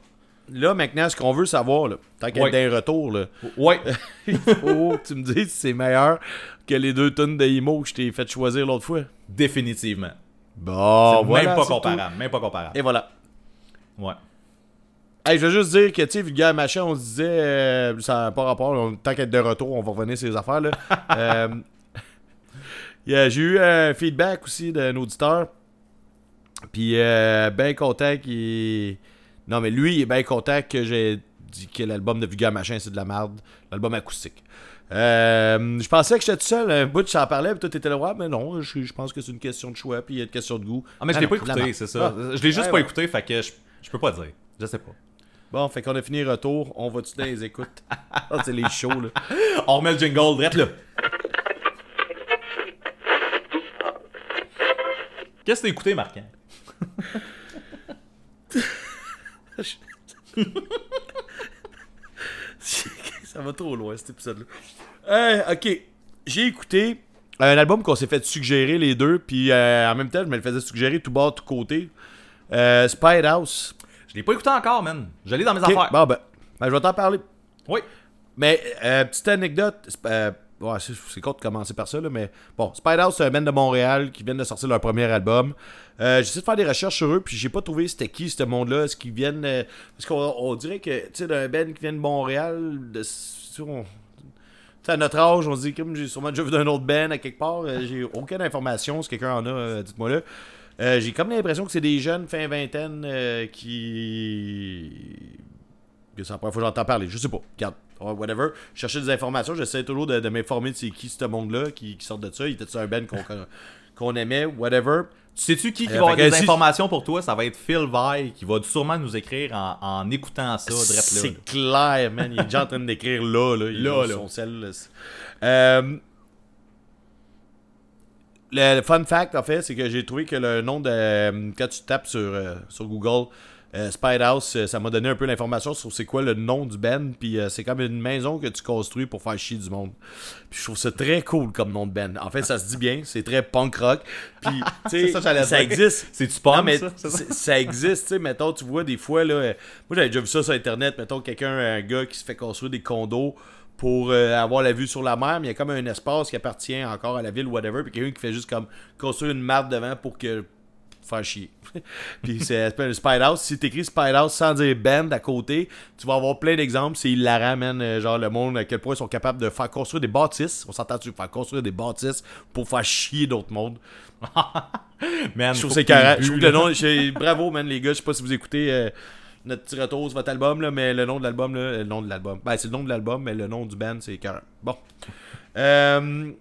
Là, maintenant, ce qu'on veut savoir, là, tant qu'il y a des retours, là, Ouais. <laughs> il faut que tu me dises si c'est meilleur que les deux tonnes de Imo que je t'ai fait choisir l'autre fois. Définitivement. Bon, C'est voilà, même pas tout. comparable. Même pas comparable. Et voilà. Ouais. Hey, je veux juste dire que, tu sais, Vulgaire Machin, on se disait, euh, ça n'a pas rapport, on- tant qu'être de retour, on va revenir sur les affaires, là. <laughs> Euh, J'ai eu un feedback aussi d'un auditeur, puis euh, ben content qu'il... Non, mais lui, il est bien content que j'ai dit que l'album de Vulgaire Machin, c'est de la merde, l'album acoustique. Euh, je pensais que j'étais tout seul, un bout, j'en parlais, puis toi, t'étais là, ouais, mais non, je, je pense que c'est une question de choix, puis il y a une question de goût. Ah, mais je l'ai non, pas de écouté, c'est ça. Ah. Je l'ai juste Ouais, pas ouais. écouté, fait que je, je peux pas dire. Je sais pas. Bon, fait qu'on a fini retour, on va-tu dans les écoutes? <laughs> Ah, c'est les shows, là. On remet le jingle, drette là. Qu'est-ce que t'as écouté, Marquin? <laughs> <laughs> Ça va trop loin cet épisode-là. Euh, ok, j'ai écouté un album qu'on s'est fait suggérer les deux, puis euh, en même temps, je me le faisais suggérer tout bas, tout côté. Euh, Spide House. Je l'ai pas écouté encore, man. Je l'ai dans mes affaires. Bon, ben, ben, je vais t'en parler. Oui. Mais, euh, petite anecdote, euh, c'est con de commencer par ça, là, mais bon, Spide House, c'est un band de Montréal qui vient de sortir leur premier album. Euh, J'essaie de faire des recherches sur eux, puis j'ai pas trouvé c'était qui ce monde-là. Est-ce qu'ils viennent. euh, parce qu'on on dirait que, tu sais, d'un band qui vient de Montréal, de, on- à notre âge, on se dit, comme j'ai sûrement déjà vu d'un autre band à quelque part, euh, j'ai aucune information. Si quelqu'un en a, dites-moi là. J'ai comme l'impression que c'est des jeunes fin vingtaine qui. c'est la première fois que j'entends parler. Je sais pas. Regarde. Whatever. Je cherchais des informations. J'essaie toujours de, de m'informer de c'est qui ce monde-là qui, qui sort de ça. Il était un band qu'on qu'on aimait, whatever. Tu sais-tu qui, qui Euh, va avoir des si- informations pour toi? Ça va être Phil Vai qui va sûrement nous écrire en, en écoutant ça. C'est clair, man. Il est déjà en train d'écrire là, là. Il Là, là, son sel. là. Euh, le, fun fact, en fait, c'est que j'ai trouvé que le nom de. euh, Quand tu tapes sur, euh, sur Google, euh, Spide House, euh, ça m'a donné un peu l'information sur c'est quoi le nom du band. Puis euh, c'est comme une maison que tu construis pour faire chier du monde. Puis je trouve ça très cool comme nom de band. En fait, ça se dit bien. C'est très punk rock. Puis, <laughs> tu sais, C'est ça ça existe. C'est-tu punk, Non, mais ça? C'est ça? c'est- ça existe, tu sais, mettons, tu vois, des fois, là, euh, moi j'avais déjà vu ça sur Internet, mettons, quelqu'un, un gars qui se fait construire des condos pour euh, avoir la vue sur la mer, mais il y a comme un espace qui appartient encore à la ville, whatever, puis quelqu'un qui fait juste comme construire une map devant pour que faire chier. <laughs> puis c'est un Spide House. Si t'écris Spide House sans dire band à côté, tu vas avoir plein d'exemples. C'est hilarant, man. euh, Genre le monde, à quel point ils sont capables de faire construire des bâtisses. On s'entend dessus, faire construire des bâtisses pour faire chier d'autres mondes. <laughs> Man, Je trouve c'est carré. Je trouve le nom. Bravo, man, les gars. Je sais pas si vous écoutez euh, notre petit retour sur votre album, là, mais le nom de l'album, là, le nom de l'album. Ben, c'est le nom de l'album, mais le nom du band, c'est carré. Bon. Euh,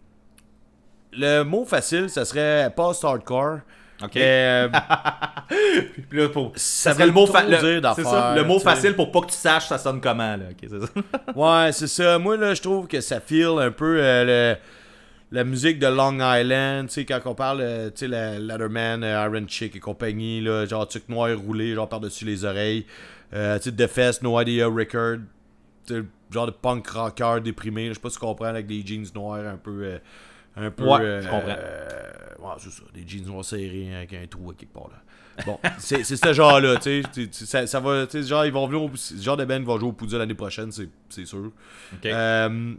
le mot facile, ça serait post-hardcore. Ok. Euh, <laughs> Puis là, pour- ça serait le mot, trop fa- le- ça, le mot facile pour pas que tu saches ça sonne comment là. Ok, c'est ça. <laughs> ouais, c'est ça. Moi, là, je trouve que ça feel un peu euh, le- la musique de Long Island. Tu sais, quand on parle, euh, tu sais, la Letterman, Iron Chick et compagnie, là, genre truc noir roulé, genre par-dessus les oreilles. Tu sais, The Fest, No Idea Record. Tu sais, genre de punk rocker déprimé. Je sais pas si tu comprends, avec des jeans noirs un peu. Euh, un peu. Ouais, euh, je comprends. euh, ouais, c'est ça. Des jeans noirs serrés avec un trou à quelque part, là. Bon, <laughs> c'est c'est ce genre-là, tu sais. Ça, ça va, tu sais, genre, ils vont venir au. Ce genre de band va jouer au Poudre l'année prochaine, c'est c'est sûr. Ok. Euh,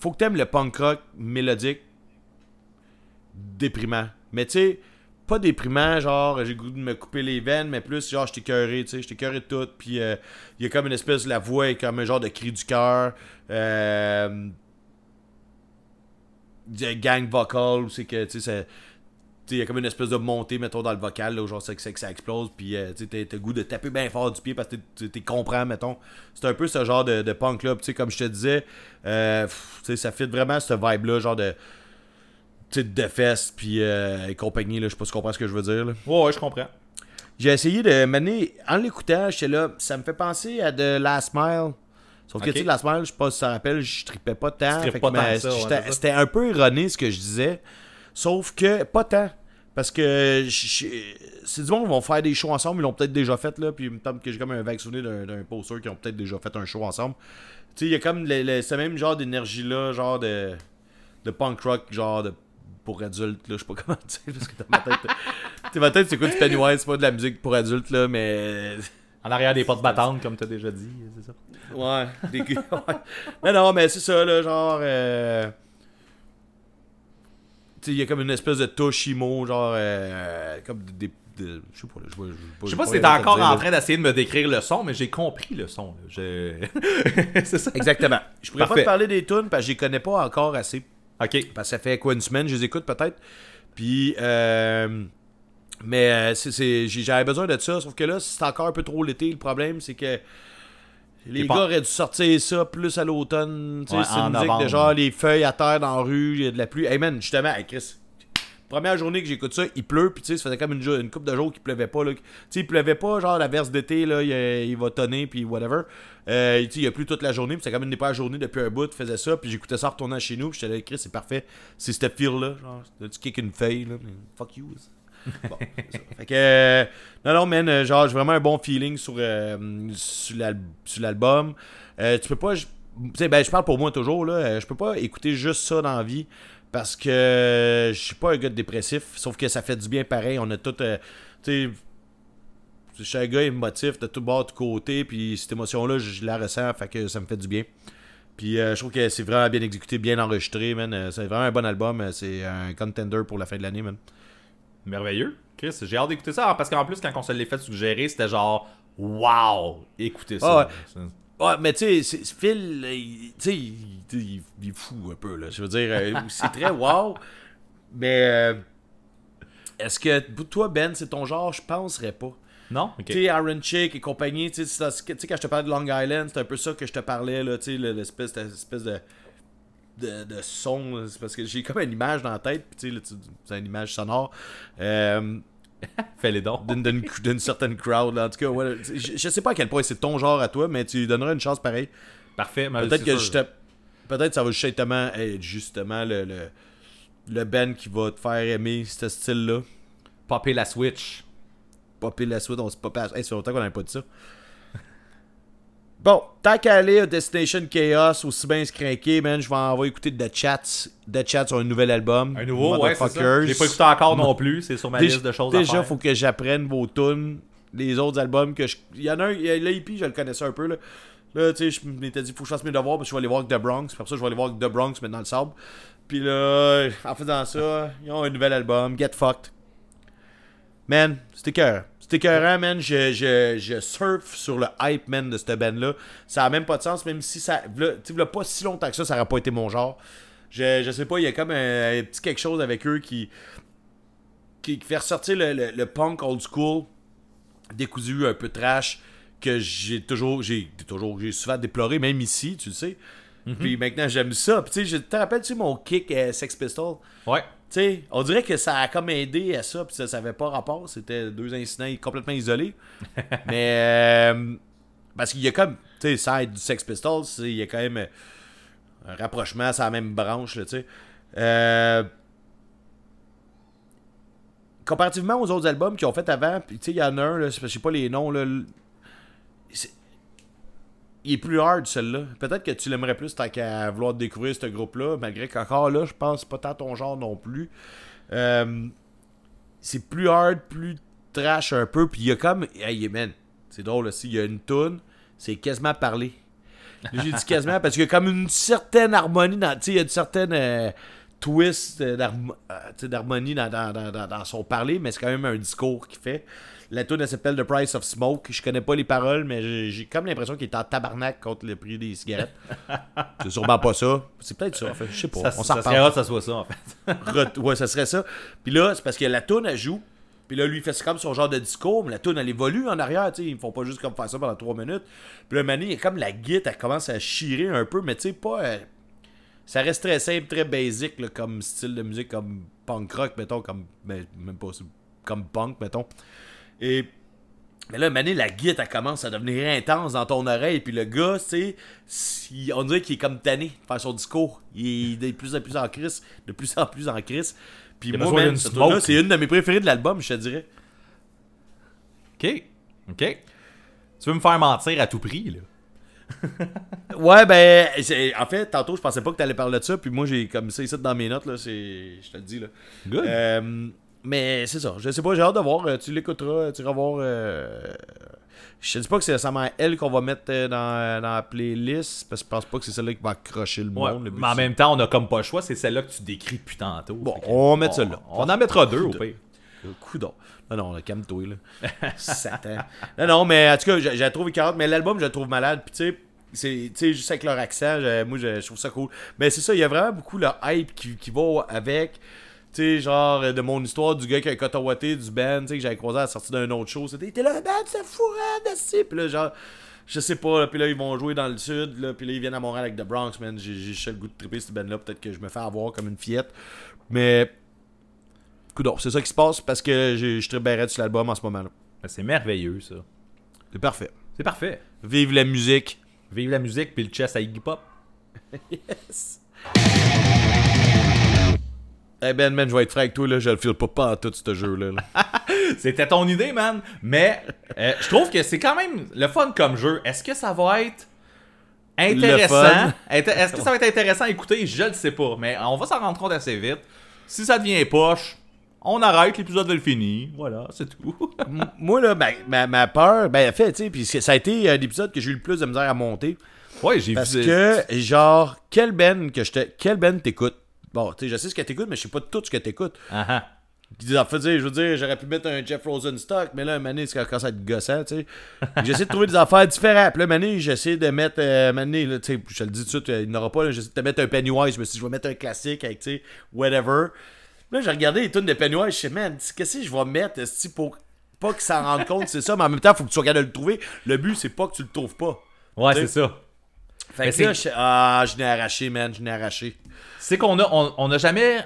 faut que t'aimes le punk rock mélodique déprimant. Mais tu sais, pas déprimant, genre j'ai goût de me couper les veines, mais plus genre je t'ai cœuré, tu sais, je t'ai cœuré de tout. Puis euh, il y a comme une espèce, la voix est comme un genre de cri du cœur. Euh, gang vocal, c'est que tu sais, tu il y a comme une espèce de montée, mettons, dans le vocal, là, où genre c'est que, ça explose, puis euh, tu t'as le goût de taper bien fort du pied parce que t'es comprends, mettons. C'est un peu ce genre de, de punk-là, tu sais, comme je te disais, euh, pff, tu ça fit vraiment ce vibe-là, genre de. De fest, puis euh, et compagnie, là, je sais pas si tu comprends ce que je veux dire, là. Ouais, ouais, je comprends. J'ai essayé de mener, en l'écoutant, j'étais là, ça me fait penser à de Last Mile. Sauf que, tu sais, Last Mile, je sais pas si ça rappelle, je tripais pas tant. ouais. C'était un peu erroné ce que je disais. Sauf que, pas tant. Parce que c'est du monde qui vont faire des shows ensemble, ils l'ont peut-être déjà fait, là. Puis il me semble que j'ai comme un vague souvenir d'un poster qui ont peut-être déjà fait un show ensemble. Tu sais, il y a comme le, le- ce même genre d'énergie-là, genre de, de punk rock, genre de pour adultes, là, je sais pas <laughs> comment dire, parce que dans ma tête, t'sais, ma tête, c'est quoi du Pennywise, c'est pas de la musique pour adultes, là, mais... En arrière des portes battantes, comme t'as déjà dit, c'est ça. Ouais, des. Non, non, mais c'est ça, là, genre... Euh... Tu sais, il y a comme une espèce de touche emo, genre, euh, comme des... Je sais pas, là, je vois... Je sais pas si t'es encore en train d'essayer de me décrire le son, mais j'ai compris le son. Je... <laughs> c'est ça. Exactement. Je pourrais pas te parler des tunes, parce que je les connais pas encore assez. Ok. Parce que ça fait quoi une semaine, je les écoute peut-être? Puis, euh, mais euh, c'est- j'avais besoin de ça. Sauf que là, c'est encore un peu trop l'été. Le problème, c'est que les gars pas- auraient dû sortir ça plus à l'automne. Tu sais, Ouais, c'est une musique de genre les feuilles à terre dans la rue, il y a de la pluie. Hey man, justement, hey Chris. Première journée que j'écoute ça, il pleut, puis tu sais, ça faisait comme une, couple de jours qu'il pleuvait pas. Tu sais, il pleuvait pas, genre la verse d'été, là, il, euh, il va tonner, puis whatever. Euh, tu sais, il a plu toute la journée, puis c'était comme une des premières journées depuis un bout, faisait ça, puis j'écoutais ça en retournant chez nous, puis j'étais là, Chris, c'est parfait. C'est ce feel-là, genre, tu kick une feuille, là, mais fuck you. <laughs> Bon, c'est ça. Fait que, euh, non, non, man, genre, j'ai vraiment un bon feeling sur, euh, sur l'al- sur l'album. Euh, tu peux pas, je- tu sais, ben, je parle pour moi toujours, là, je peux pas écouter juste ça dans la vie parce que je suis pas un gars dépressif, sauf que ça fait du bien pareil. On a tout, euh, tu sais, je suis un gars émotif de tout bord, de tout côté, puis cette émotion-là, je, la ressens, fait que ça me fait du bien. Puis euh, je trouve que c'est vraiment bien exécuté, bien enregistré, man. Euh, C'est vraiment un bon album, c'est un contender pour la fin de l'année, man. Merveilleux. Chris, j'ai hâte d'écouter ça. Parce qu'en plus, quand on se l'est fait suggérer, c'était genre, wow, écoutez ça. Ah ouais. Ouais, mais tu sais, c'est- Phil, il- tu sais, il, il- il est fou un peu, là. Je veux dire, euh, <laughs> c'est très wow, mais euh, est-ce que toi, Ben, c'est ton genre? Je penserais pas. Non? Tu sais, Aaron Chick et compagnie, tu sais, quand je te parlais de Long Island, c'est un peu ça que je te parlais, là, tu sais, le- l'espèce de, de, de, de son, parce que j'ai comme une image dans la tête, puis tu sais, c'est une image sonore. Euh, <laughs> Fais-les dons. d'une, certaine crowd. là. En tout cas, ouais, je, je sais pas à quel point c'est ton genre à toi, mais tu lui donneras une chance pareille. Parfait. mais Peut-être c'est que juste, peut-être ça va justement être justement le, le, le band qui va te faire aimer ce style-là. Popper la Switch. Popper la suite, on se popper. Hey, ça fait longtemps qu'on n'avait pas dit ça. Bon, tant qu'à aller à Destination Chaos, aussi bien se craquer, man, je vais en va écouter The Chats. The Chats ont un nouvel album. Un nouveau, ouais, c'est ça. L'ai pas écouté encore non plus. C'est sur ma Déjà, liste de choses à déjà faire. faut que j'apprenne vos tunes. Les autres albums que je. Il y en a un, il y a l'EP, je le connaissais un peu. Là, là tu sais, je m'étais dit, faut que je fasse mes devoirs, parce que je vais aller voir The Bronx. Après ça, je vais aller voir The Bronx, mais dans le sable. Puis là, en faisant ça, ils ont un nouvel album, Get Fucked. Man, c'était écœurant. C'était écœurant, man. Je, je, je surfe sur le hype, man, de cette band-là. Ça a même pas de sens, même si ça. Tu sais, pas si longtemps que ça, ça aurait pas été mon genre. Je, je sais pas, il y a comme un, un petit quelque chose avec eux qui qui, qui fait ressortir le, le- le punk old school, décousu, un peu trash, que j'ai toujours, j'ai toujours, j'ai souvent déploré, même ici, tu le sais. Puis maintenant, j'aime ça. Puis tu sais, je te rappelle, tu sais, mon kick euh, Sex Pistol? Ouais. Tu sais, on dirait que ça a comme aidé à ça, puis ça, ça avait pas rapport. C'était deux incidents complètement isolés. <laughs> Mais, euh, parce qu'il y a comme, tu sais, side du Sex Pistols, il y a quand même un rapprochement, c'est la même branche, là, tu sais. Euh, comparativement aux autres albums qu'ils ont fait avant, puis tu sais, il y en a un, là, je sais pas les noms, là. Il est plus hard, celui-là. Peut-être que tu l'aimerais plus tant qu'à vouloir découvrir ce groupe-là, malgré qu'encore là, je pense pas tant ton genre non plus. Euh, c'est plus hard, plus trash un peu, puis il y a comme. Hey, man, c'est drôle aussi, il y a une tune, c'est quasiment parler. J'ai dit quasiment parce qu'il y a comme une certaine harmonie dans. Tu il y a une certaine euh, twist euh, d'harmonie dans, dans, dans- dans son parler, mais c'est quand même un discours qu'il fait. La tune elle s'appelle The Price of Smoke. Je connais pas les paroles, mais j'ai comme l'impression qu'il est en tabarnak contre le prix des cigarettes. <laughs> c'est sûrement pas ça. C'est peut-être ça, en fait. Je sais pas. Ça, On ça s'en que ça soit ça, en fait. <laughs> Ouais, ça serait ça. Puis là, c'est parce que la toune, elle joue. Puis là, lui, il fait ça comme son genre de discours, mais la toune, elle évolue en arrière, tu sais. Ils font pas juste comme faire ça pendant 3 minutes. Puis là, Mané, il y a comme la guitare, elle commence à chirer un peu, mais tu sais, pas. euh, ça reste très simple, très basic, là, comme style de musique, comme punk rock, mettons, comme. Mais même pas. Comme punk, mettons. Et. Mais là, Mané, la guitare, elle commence à devenir intense dans ton oreille. Puis le gars, tu sais, on dirait qu'il est comme tanné de faire son discours. Il est de plus en plus en crise, de plus en plus en crise. Puis moi, cette c'est une de mes préférées de l'album, je te dirais. Ok. Ok. Tu veux me faire mentir à tout prix, là? <laughs> Ouais, ben, en fait, tantôt, je pensais pas que t'allais parler de ça, puis moi, j'ai comme ça ici dans mes notes, là. Je te le dis, là. Good. Euh, mais c'est ça, je sais pas, j'ai hâte de voir, euh, tu l'écouteras, tu iras voir. euh, Je dis pas que c'est nécessairement elle qu'on va mettre euh, dans, dans la playlist, parce que je pense pas que c'est celle-là qui va accrocher le Ouais, monde. le mais en même temps, on a comme pas le choix, c'est celle-là que tu décris depuis tantôt. Bon, on va mettre celle-là. On en mettra deux au pire. Coudon. Non, non, calme-toi, là. Satan. Non, non, mais en tout cas, je, je la trouve écœurante, mais l'album, je la trouve malade. Puis, tu sais, c'est, tu sais, juste avec leur accent, je- moi, je, je trouve ça cool. Mais c'est ça, il y a vraiment beaucoup le hype qui, qui va avec. Tu sais, genre, de mon histoire du gars qui a cotawaté du band, tu sais, que j'avais croisé à la sortie d'un autre show. C'était, t'es là, band, c'est fourré, de Puis là, genre, je sais pas, là, puis là, ils vont jouer dans le sud, là, puis là, ils viennent à Montréal avec The Bronx, man. J'ai, juste le goût de triper ce band-là. Peut-être que je me fais avoir comme une fillette. Mais, c'est ça qui se passe parce que je triperais sur l'album en ce moment-là. Ben, C'est merveilleux, ça. C'est parfait. C'est parfait. Vive la musique. Vive la musique puis le chess à Iggy Pop. <laughs> Eh ben, man, je vais être franc avec toi, là, je le file pas pas en tout ce jeu-là. là. <laughs> C'était ton idée, man. Mais euh, je trouve que c'est quand même le fun comme jeu. Est-ce que ça va être intéressant? Est-ce que ça va être intéressant? À écouter? Je le sais pas. Mais on va s'en rendre compte assez vite. Si ça devient poche, on arrête, l'épisode est fini. Voilà, c'est tout. <laughs> Moi, là, ben, ma, ma peur, ben, en fait, tu sais, puis ça a été un épisode que j'ai eu le plus de misère à monter. ouais, j'ai Parce vu. que, genre, quel ben que je te. Quel ben t'écoutes? Bon, tu sais, je sais ce que t'écoutes, mais je sais pas tout ce que t'écoutes. Puis, en fait, je veux dire, j'aurais pu mettre un Jeff Rosenstock, mais là, un mané, c'est quand ça être gossant, tu sais. <laughs> J'essaie de trouver des affaires différentes. Puis là, mané, j'essaie de mettre, euh, mané, là, tu sais, je te le dis tout de suite, il n'y en aura pas, là, j'essaie de te mettre un Pennywise, je me suis dit, je vais mettre un classique avec, tu sais, whatever. Puis là, j'ai regardé les tunes de Pennywise, je sais, man, qu'est-ce que je vais mettre, esti, pour pas qu'ils s'en rendent compte, c'est ça, mais en même temps, faut que tu capable de le trouver. Le but, c'est pas que tu le trouves pas. Ouais, c'est ça. Fait Mais que là, je- ah, je n'ai arraché, man, je n'ai arraché. C'est qu'on a, on, on a jamais.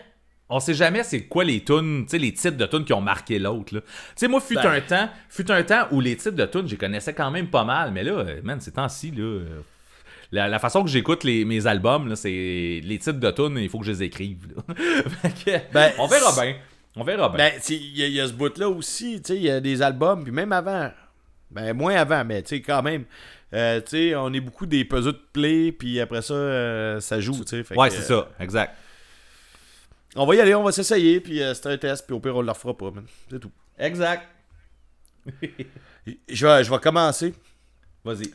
On sait jamais c'est quoi les tunes, tu sais, les titres de tunes qui ont marqué l'autre, là. Tu sais, moi, fut Ben. un temps, fut un temps où les titres de tunes, je les connaissais quand même pas mal, mais là, man, ces temps-ci, là. La, la façon que j'écoute les, mes albums, là, c'est les titres de tunes, il faut que je les écrive. là. <laughs> Fait que, Ben, on verra bien. On verra bien. Ben, il y, y a ce bout-là aussi, tu sais, il y a des albums, puis même avant, ben, moins avant, mais tu sais, quand même, euh, tu sais, on est beaucoup des puzzles de play, puis après ça, euh, ça joue, tu sais. ouais, c'est euh, ça, exact. On va y aller, on va s'essayer, puis euh, c'est un test, puis au pire, on le refera pas. C'est tout. Exact. <laughs> Je vais, je vais commencer. Vas-y.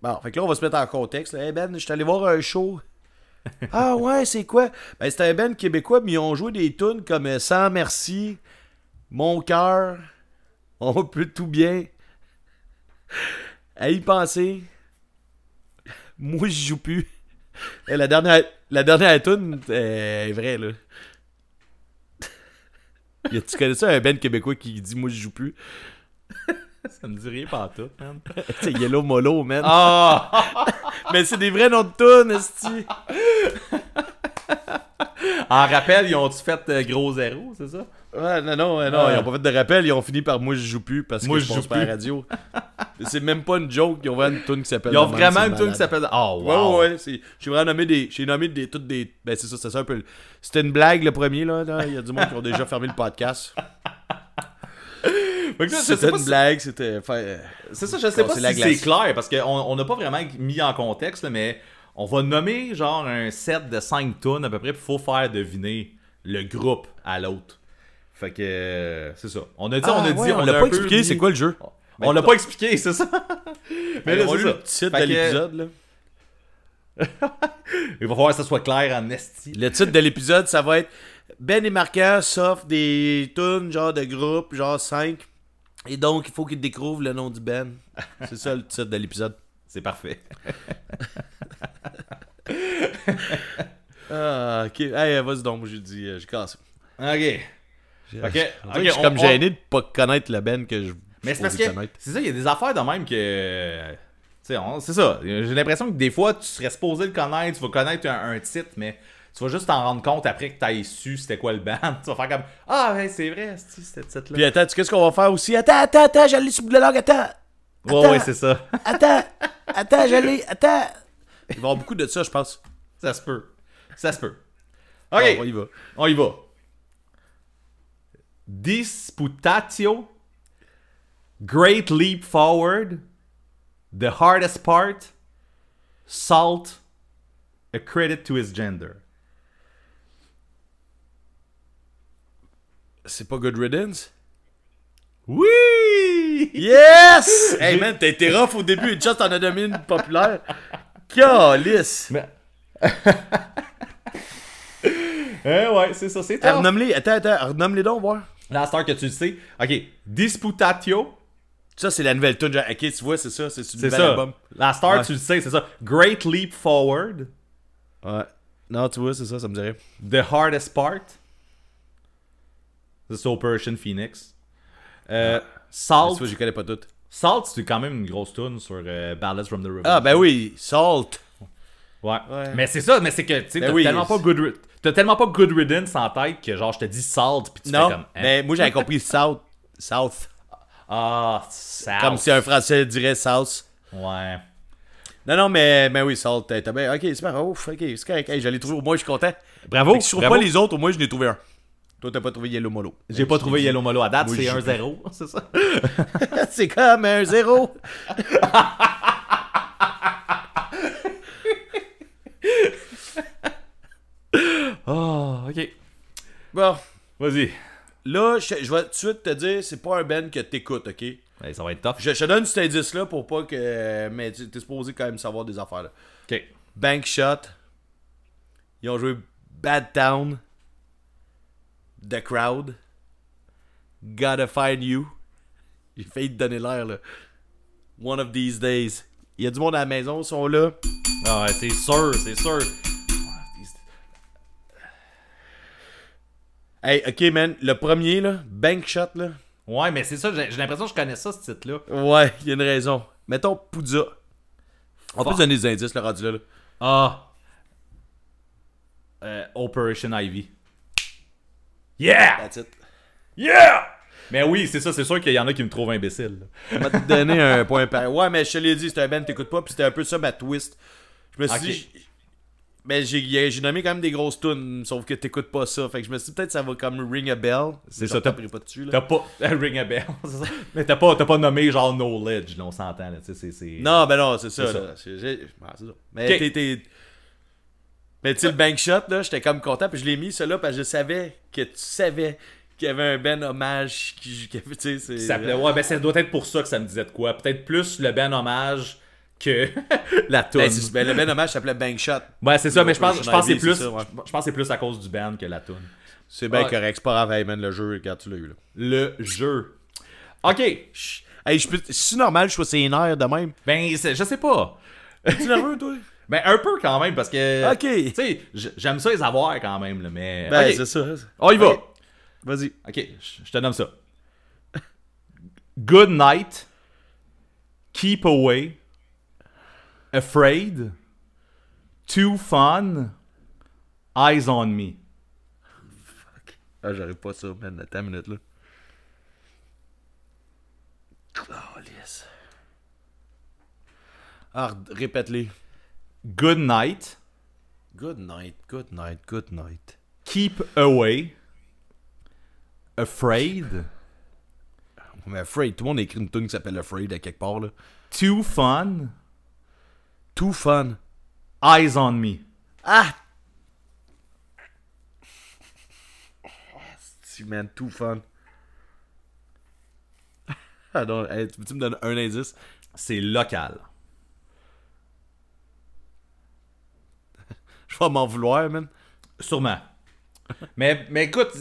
Bon, fait que là, on va se mettre en contexte. Hey Ben, je suis allé voir un show. <laughs> ah ouais, c'est quoi? Ben, c'était un band québécois, mais ils ont joué des tunes comme euh, Sans merci, Mon cœur, On peut tout bien. À y penser. Moi, je joue plus. Et la dernière, la dernière tune est vraie, là. Tu connais ça, un band québécois qui dit Moi, je joue plus? Ça me dit rien pas tout, man. <laughs> C'est Yellow Molo, man. Ah! <laughs> Mais c'est des vrais noms de tunes, esti. en rappel, ils ont-tu fait euh, gros zéro, c'est ça? Ouais, non, non, non, Ouais. ils ont pas fait de rappel, ils ont fini par moi je joue plus parce Moi, que je je pense joue pas à la plus. radio. <laughs> c'est même pas une joke, ils ont vraiment une tune qui s'appelle. Ils ont vraiment une tune qui s'appelle. Oh, Ouais, wow! ouais, ouais. c'est- J'ai vraiment nommé des. J'ai nommé des, toutes des. Ben, c'est ça, c'est ça un peu. C'était une blague le premier, là. Il y a du monde qui ont déjà <laughs> fermé le podcast. C'était une si- blague, c'était. fait- C'est ça, je sais pas si c'est clair parce qu'on on n'a pas vraiment mis en contexte, là, mais on va nommer genre un set de 5 tonnes à peu près, puis faut faire deviner le groupe à l'autre. Fait que euh, c'est ça. On a dit, on a Ah, dit, ouais, on a pas expliqué, c'est quoi le jeu? On l'a pas expliqué, c'est ça? <laughs> mais là, on le titre de l'épisode, là. <laughs> Il va falloir que ça soit clair en esti. Le titre de l'épisode, ça va être Ben et Marquant s'offrent des tunes, genre de groupe, genre 5. Et donc, il faut qu'ils découvrent le nom du Ben. C'est ça le titre de l'épisode. <laughs> C'est parfait. Ah, ok. Hey, vas-y donc, j'ai dit, euh, j'ai cassé. Ok. Ok, je suis comme on- gêné de pas connaître le Ben que je. Mais c'est parce que c'est ça, il y a des affaires de même que. c'est ça. J'ai l'impression que des fois, tu serais supposé le connaître, tu vas connaître un, un titre, mais tu vas juste t'en rendre compte après que t'as su c'était quoi le band. <laughs> tu vas faire comme Ah, ouais, c'est vrai, c'est ce titre-là? Puis attends, tu sais qu'est-ce qu'on va faire aussi? Attends, attends, attends, j'allais sur le langue, attends! Ouais, attends. ouais, c'est ça. <laughs> Attends! Attends, j'allais, attends! Il va y avoir beaucoup de ça, je pense. ça se peut. Ça se peut. Bon, Ok, on y va. on y va. Disputatio. Great Leap Forward. The Hardest Part. Salt, a credit to his gender. C'est pas Good Riddance? Oui! Yes! <laughs> hey man, t'as été rough au début, une chance t'en as donné une populaire. Calice! Mais... <laughs> eh ouais, c'est ça, c'est top. Renomme-les, attends, attends, renomme-les donc, voir. La star que tu le sais. Ok, Disputatio. Ça, c'est la nouvelle tune. Ok, tu vois, c'est ça, c'est du nouvel ça. album. La star, Ouais. tu le sais, c'est ça. Great Leap Forward. Ouais. Non, tu vois, c'est ça, ça me dirait. The Hardest Part. C'est Operation Phoenix. Euh, Tu Salt. vois, je connais pas toutes. Salt, c'est quand même une grosse tune sur euh, Ballads from the River. Ah, ben oui, Salt. Ouais. Ouais. Mais c'est ça, mais c'est que tu sais, Ben t'as oui. tellement pas good t'as tellement pas good riddance en tête que genre je te dis salt puis tu Non, fais comme hein? mais moi j'avais compris South. South. Ah salt. Comme si un Français dirait South. Ouais. Non, non, mais, mais oui, Salt, t'as bien. Ok, c'est pas ouf, ok, c'est correct. Hey, je l'ai trouvé, au moins je suis content. Bravo. Fait que si je trouve pas les autres, au moins je n'ai trouvé un. Toi, t'as pas trouvé Yellow Molo. J'ai pas trouvé Yellow Molo à date, c'est j'ai- 1-0, <laughs> c'est ça. <laughs> c'est comme un zéro. Oh, <laughs> ok. Bon, Vas-y. Là, je, je vais tout de suite te dire, c'est pas un Ben que t'écoutes, ok? Ouais, ça va être tough. Je, je te donne cet indice-là pour pas que. Mais tu- t'es supposé quand même savoir des affaires, là. Ok. Bank Shot. Ils ont joué Bad Town. The Crowd. Gotta Find You. J'ai failli te donner l'air, là. One of These Days. Il y a du monde à la maison, ils sont là. Ah ouais, c'est sûr, c'est sûr. Hey, ok, man. Le premier, là, Bank Shot, là. Ouais, mais c'est ça, j'ai l'impression que je connais ça, ce titre-là. Ouais, il y a une raison. Mettons Poudza. On peut donner des indices, le rendu là. là. Ah. Euh, Operation Ivy. Yeah! That's it. Yeah! Mais oui, c'est ça, c'est sûr qu'il y en a qui me trouvent imbécile. On va te donner un point par. Ouais, mais je te l'ai dit, c'était un band que t'écoutes pas, puis c'était un peu ça ma twist. Je me suis dit. Mais j'ai j'ai nommé quand même des grosses tunes, sauf que t'écoutes pas ça. Fait que je me suis dit peut-être ça va comme ring a bell. C'est ça, t'as- taperai pas dessus, là. T'as pas. <laughs> Ring a bell, <laughs> c'est ça? Mais t'as pas, t'as pas nommé genre Knowledge, là, on s'entend, là, c'est. c'est- Non, ben non, c'est ça. C'est ça. là. C'est j'ai- ouais, c'est ça. Mais t'es- t'es. Mais tu sais, le bank shot, là, j'étais comme content, puis je l'ai mis, celui-là, parce que je savais que tu savais qu'il y avait un ben hommage qui. qui- c'est. Ça Ouais, ben ça doit être pour ça que ça me disait de quoi. Peut-être plus le ben hommage que <laughs> la. Ben, c'est- ben, le ben hommage s'appelait bank shot. Ouais, c'est ça, mais je pense, je pense que c'est plus, c'est ça, ouais. je pense que c'est plus à cause du band que la tune. C'est bien correct, c'est pas grave, man, le jeu, regarde, tu l'as eu, là. Le jeu. Ok. Hey, je peux. C'est normal, je sois nerfs de même. Ben, je sais pas. Tu nerveux, toi? <laughs> Ben, un peu quand même, parce que. Ok. Tu sais, j'aime ça les avoir quand même, là, mais. Ben, c'est ça. On y va. Vas-y. Ok, je je te nomme ça. Good night. Keep away. Afraid. Too fun. Eyes on me. Ah, j'arrive pas à ça, man. Attends une minute, là. Oh, yes. Ah, répète-les. Good night. Good night, good night, good night. Keep away. Afraid. Mais Afraid, tout le monde écrit une tune qui s'appelle Afraid à quelque part, là. Too fun. Too fun. Eyes on me. Ah! <laughs> Si, man, too fun. Ah hey, tu me donner un indice? C'est local. <laughs> Je vais m'en vouloir, man. Sûrement. mais, mais écoute,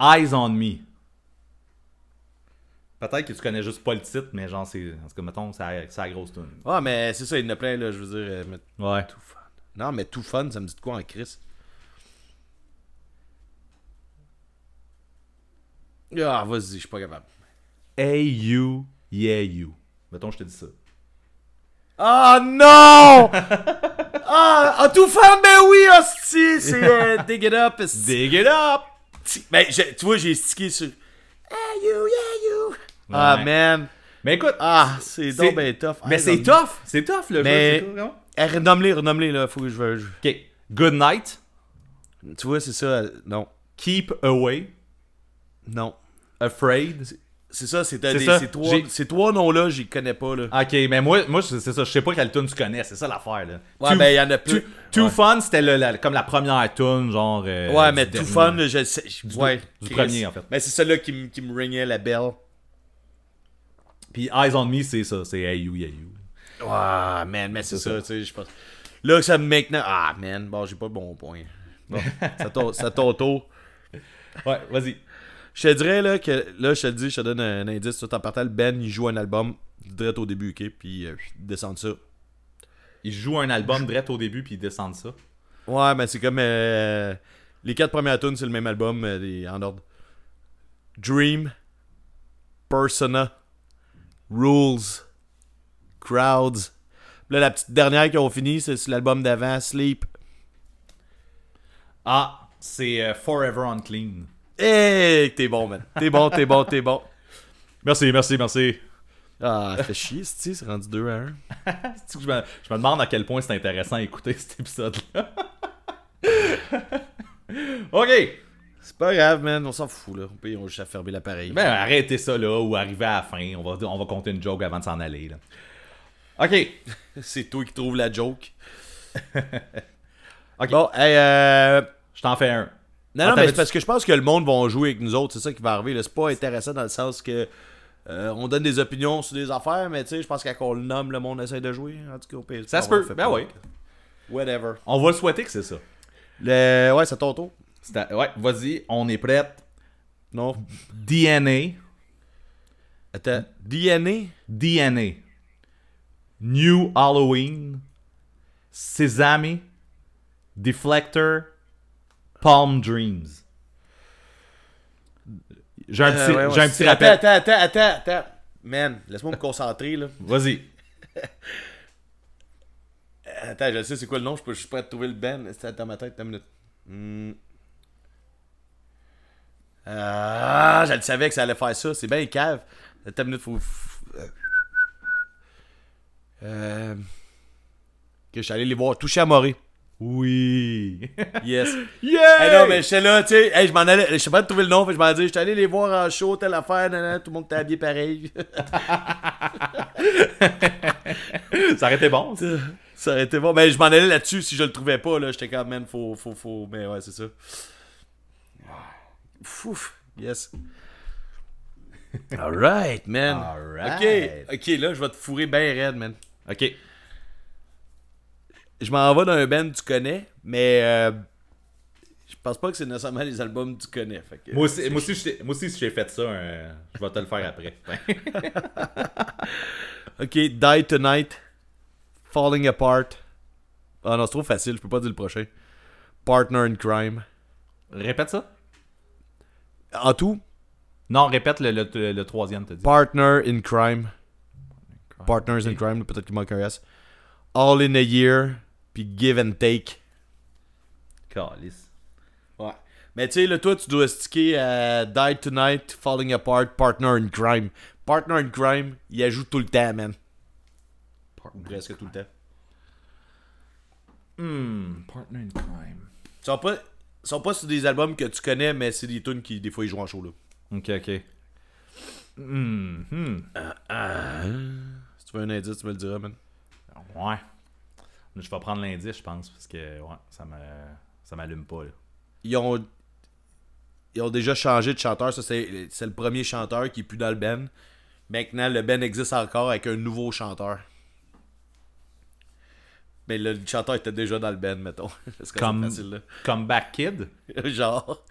Eyes on me. Peut-être que tu connais juste pas le titre, mais genre, c'est. En tout cas, mettons, c'est la- grosse tune. Ah, mais c'est ça, il y en a plein, là, je veux dire. euh, mais- Ouais. Too fun. Non, mais too fun, ça me dit de quoi en Chris? Ah, vas-y, je suis pas capable. Hey you, yeah you. Mettons, je te dis ça. Ah non! ah, <laughs> ah, too fun, ben oui, hostie! C'est euh, <laughs> Dig It Up. Dig it up! Ben, je- tu vois, j'ai stické sur. Hey you, yeah you! Ah, man! Mais écoute, Ah, c'est donc ben tough. mais c'est tough! C'est tough le Mais- jeu. Eh, renomme-les, renomme-les, là, faut que je. Ok. Good night. Tu vois, c'est ça. Non. Keep away. Non. Afraid. C'est ça, C'est trois, ces trois noms-là, j'y connais pas, là. Ok, mais moi, moi c'est ça, je sais pas quelle tune tu connais, c'est ça l'affaire là. Ouais, Too- ben, il y en a plus. Too, Too Ouais. Fun, c'était la- comme la première tune, genre. euh, Ouais, mais tout dernier. fun, je sais. ouais, du premier, en fait. Mais c'est celle-là qui, me- qui me ringait la belle. Puis Eyes on Me, c'est ça, c'est Hey You, Yeah You. Ouais, man, mais c'est ça, ça. tu sais, je pense. Là, ça me maintenant. Ah, man, bon, j'ai pas le bon point. Bon, <laughs> ça ton tour. Ouais, vas-y. Je te dirais, là, que là, je te dis, je te donne un, indice. Tout en partant, Ben, il joue un album direct au début, ok? Puis, euh, descendre ça. Il joue un album direct au début, puis il descend de ça. Ouais, mais c'est comme. euh, les quatre premières tunes, c'est le même album, euh, en ordre. Dream, Persona, Rules, Crowds. Puis là, la petite dernière qui ont fini, c'est sur l'album d'avant, Sleep. Ah, c'est euh, Forever Unclean. Hey, t'es bon, man. T'es bon, t'es bon, t'es bon. Merci, merci, merci. Ah, ça fait chier, c'est c'est rendu 2 à 1. <laughs> C'est que Je me, je me demande à quel point c'est intéressant à écouter cet épisode-là. <laughs> ok. C'est pas grave, man, on s'en fout, là. Puis on juste à fermer l'appareil. Ben, arrêtez ça là, ou arrivez à la fin. On va, on va compter une joke avant de s'en aller. Là. Ok. <laughs> C'est toi qui trouves la joke. <laughs> Ok. Bon, hey, euh. Je t'en fais un. Non, Ah, non, mais c'est parce que je pense que le monde va jouer avec nous autres, c'est ça qui va arriver. C'est pas intéressant dans le sens que euh, on donne des opinions sur des affaires, mais tu sais, je pense qu'à qu'on le nomme, le monde essaie de jouer. En tout cas, au pire, Ça se peut. Ben oui. Whatever. On va le souhaiter que c'est ça. Le... Ouais, c'est ton tour. À- Ouais, vas-y, on est prête. Non. DNA. Attends. DNA DNA. New Halloween. Sesame. Deflector. Palm Dreams. J'ai un Euh, petit, ouais, ouais, j'ai un c'est- petit rappel. Attends, attends, attends, attends. Man, laisse-moi me concentrer, là. <laughs> Vas-y. Attends, je sais c'est quoi le nom, je peux- je suis prêt à trouver le Ben. C'est dans ma tête, une minute. Hmm. Ah, je le savais que ça allait faire ça. C'est bien cave. Attends une minute, faut. Euh. Que je suis allé les voir. Toucher à Morée. Oui. <laughs> Yes. yeah! Hey, non, mais j'étais là, tu sais. Hey, je m'en allais. Je sais pas de trouver le nom. Que je m'en dit, j'étais allé les voir en show, telle affaire, nanana, tout le monde était habillé pareil. <laughs> Ça aurait été bon. ça. ça aurait été bon. Mais je m'en allais là-dessus si je le trouvais pas, là. J'étais quand même, faut, faut, faut. Mais ouais, c'est ça. Fouf. Yes. Alright, man. Alright. Ok, ok, là, je vais te fourrer bien raide, man. Ok. Je m'en vais d'un band que tu connais, mais euh, je pense pas que c'est nécessairement les albums que tu connais. Fait que, Moi aussi, moi aussi, je t'ai- moi aussi, si j'ai fait ça, euh, je vais te le faire après. <laughs> Ok, Die Tonight, Falling Apart. Ah non, c'est trop facile, je peux pas dire le prochain. Partner in Crime. Répète ça. En tout, Non, répète le, le, le troisième, t'as dit. Partner in Crime. Partners in Crime, peut-être qu'il manque un S. All in a Year, puis Give and Take. Calice. Ouais. Mais tu sais, là, toi, tu dois sticker à Die Tonight, Falling Apart, Partner in Crime. Partner in Crime, il ajoute tout le temps, man. Ou presque tout le temps. Hmm, partner in crime. Ils sont pas, sont pas sur des albums que tu connais, mais c'est des tunes qui, des fois, ils jouent en show, là. Ok, ok. Hmm, hmm. Si tu veux un indice, tu me le diras, man. Ouais. Je vais prendre l'indice, je pense, parce que ouais, ça me ça m'allume pas. Là. Ils ont, ils ont déjà changé de chanteur. Ça, c'est, c'est le premier chanteur qui est plus dans le band. Maintenant, le band existe encore avec un nouveau chanteur. Mais le chanteur était déjà dans le band, mettons. <laughs> Comme, facile, là. Comeback Kid? <laughs> Genre.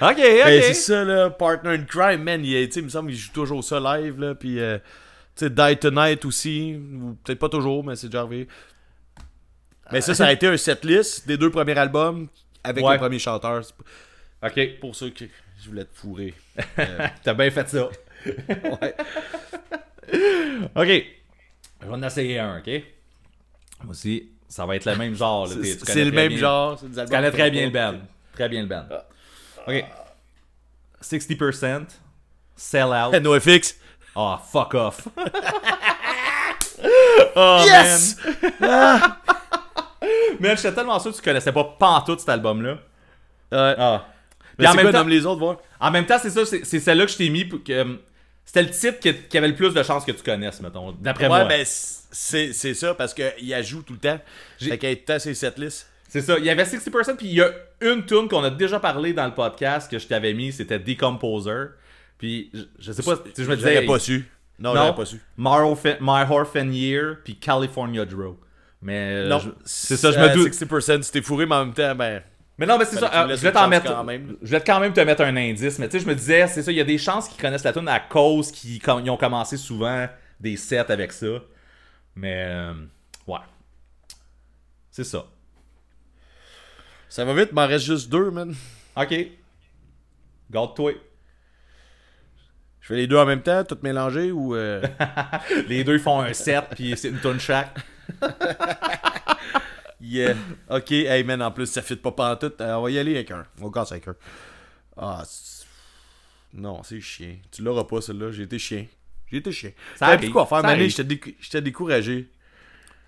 Ok, ok. Ben, c'est ça, là. Partner in Crime, man. Il, il me semble qu'il joue toujours ça live, là. Puis, euh, tu sais, Die Tonight aussi. Ou peut-être pas toujours, mais c'est déjà arrivé. Mais ça, ça a <laughs> été un setlist des deux premiers albums avec Ouais. le premier chanteur. Ok. pour ça que je voulais te fourrer. T'as bien fait ça. Ouais. Ok. Je vais en essayer un, ok? Moi aussi, ça va être le même genre. C'est le même bien- genre. Tu connais très bien le band. Très bien le band. Ok. 60%. Sell out. <laughs> NoFX. Oh, fuck off. oh, <laughs> Yes! man. <laughs> Man, j'étais tellement sûr que tu connaissais pas pantoute cet album-là. Ouais. Ah. Mais en même quoi, temps- les autres, voir? En même temps, c'est ça, c'est c'est celle-là que je t'ai mis pour que. Euh, C'était le titre qui, qui avait le plus de chances que tu connaisses, mettons. D'après Ouais, moi. ben, c'est c'est ça, parce qu'il ajoute tout le temps. J'ai- Fait est tout le temps sur les setlists. C'est ça. Il y avait 60%, puis il y a une tune qu'on a déjà parlé dans le podcast que je t'avais mis, c'était Decomposer. Puis je, je sais pas, tu sais, je me disais. Pas su. Non, Non, pas su. My Orphan, Year, puis California Draw. Mais euh, Non, je- c'est ça, je me doute. 60%, si t'es fourré, mais en même temps, ben. Mais non, mais c'est ça. euh, je vais t'en mettre. quand même. Je vais quand même te mettre un indice. Mais tu sais, je me disais, c'est ça, il y a des chances qu'ils connaissent la tune à cause qu'ils com- ont commencé souvent des sets avec ça. Mais euh, ouais. C'est ça. Ça va vite, m'en reste juste deux, man. Ok. Garde-toi. Je fais les deux en même temps, tout mélangé ou. euh, <laughs> Les deux font un set, puis c'est une tune chaque. <laughs> Yeah. Ok, hey man, en plus, ça fit pas pantoute. Euh, on va y aller avec un. On casse avec un. Ah, non, c'est chien. Tu l'auras pas, celle-là. J'ai été chien. J'ai été chien. Ça arrive, plus quoi faire, Mané? J'étais j'étais découragé.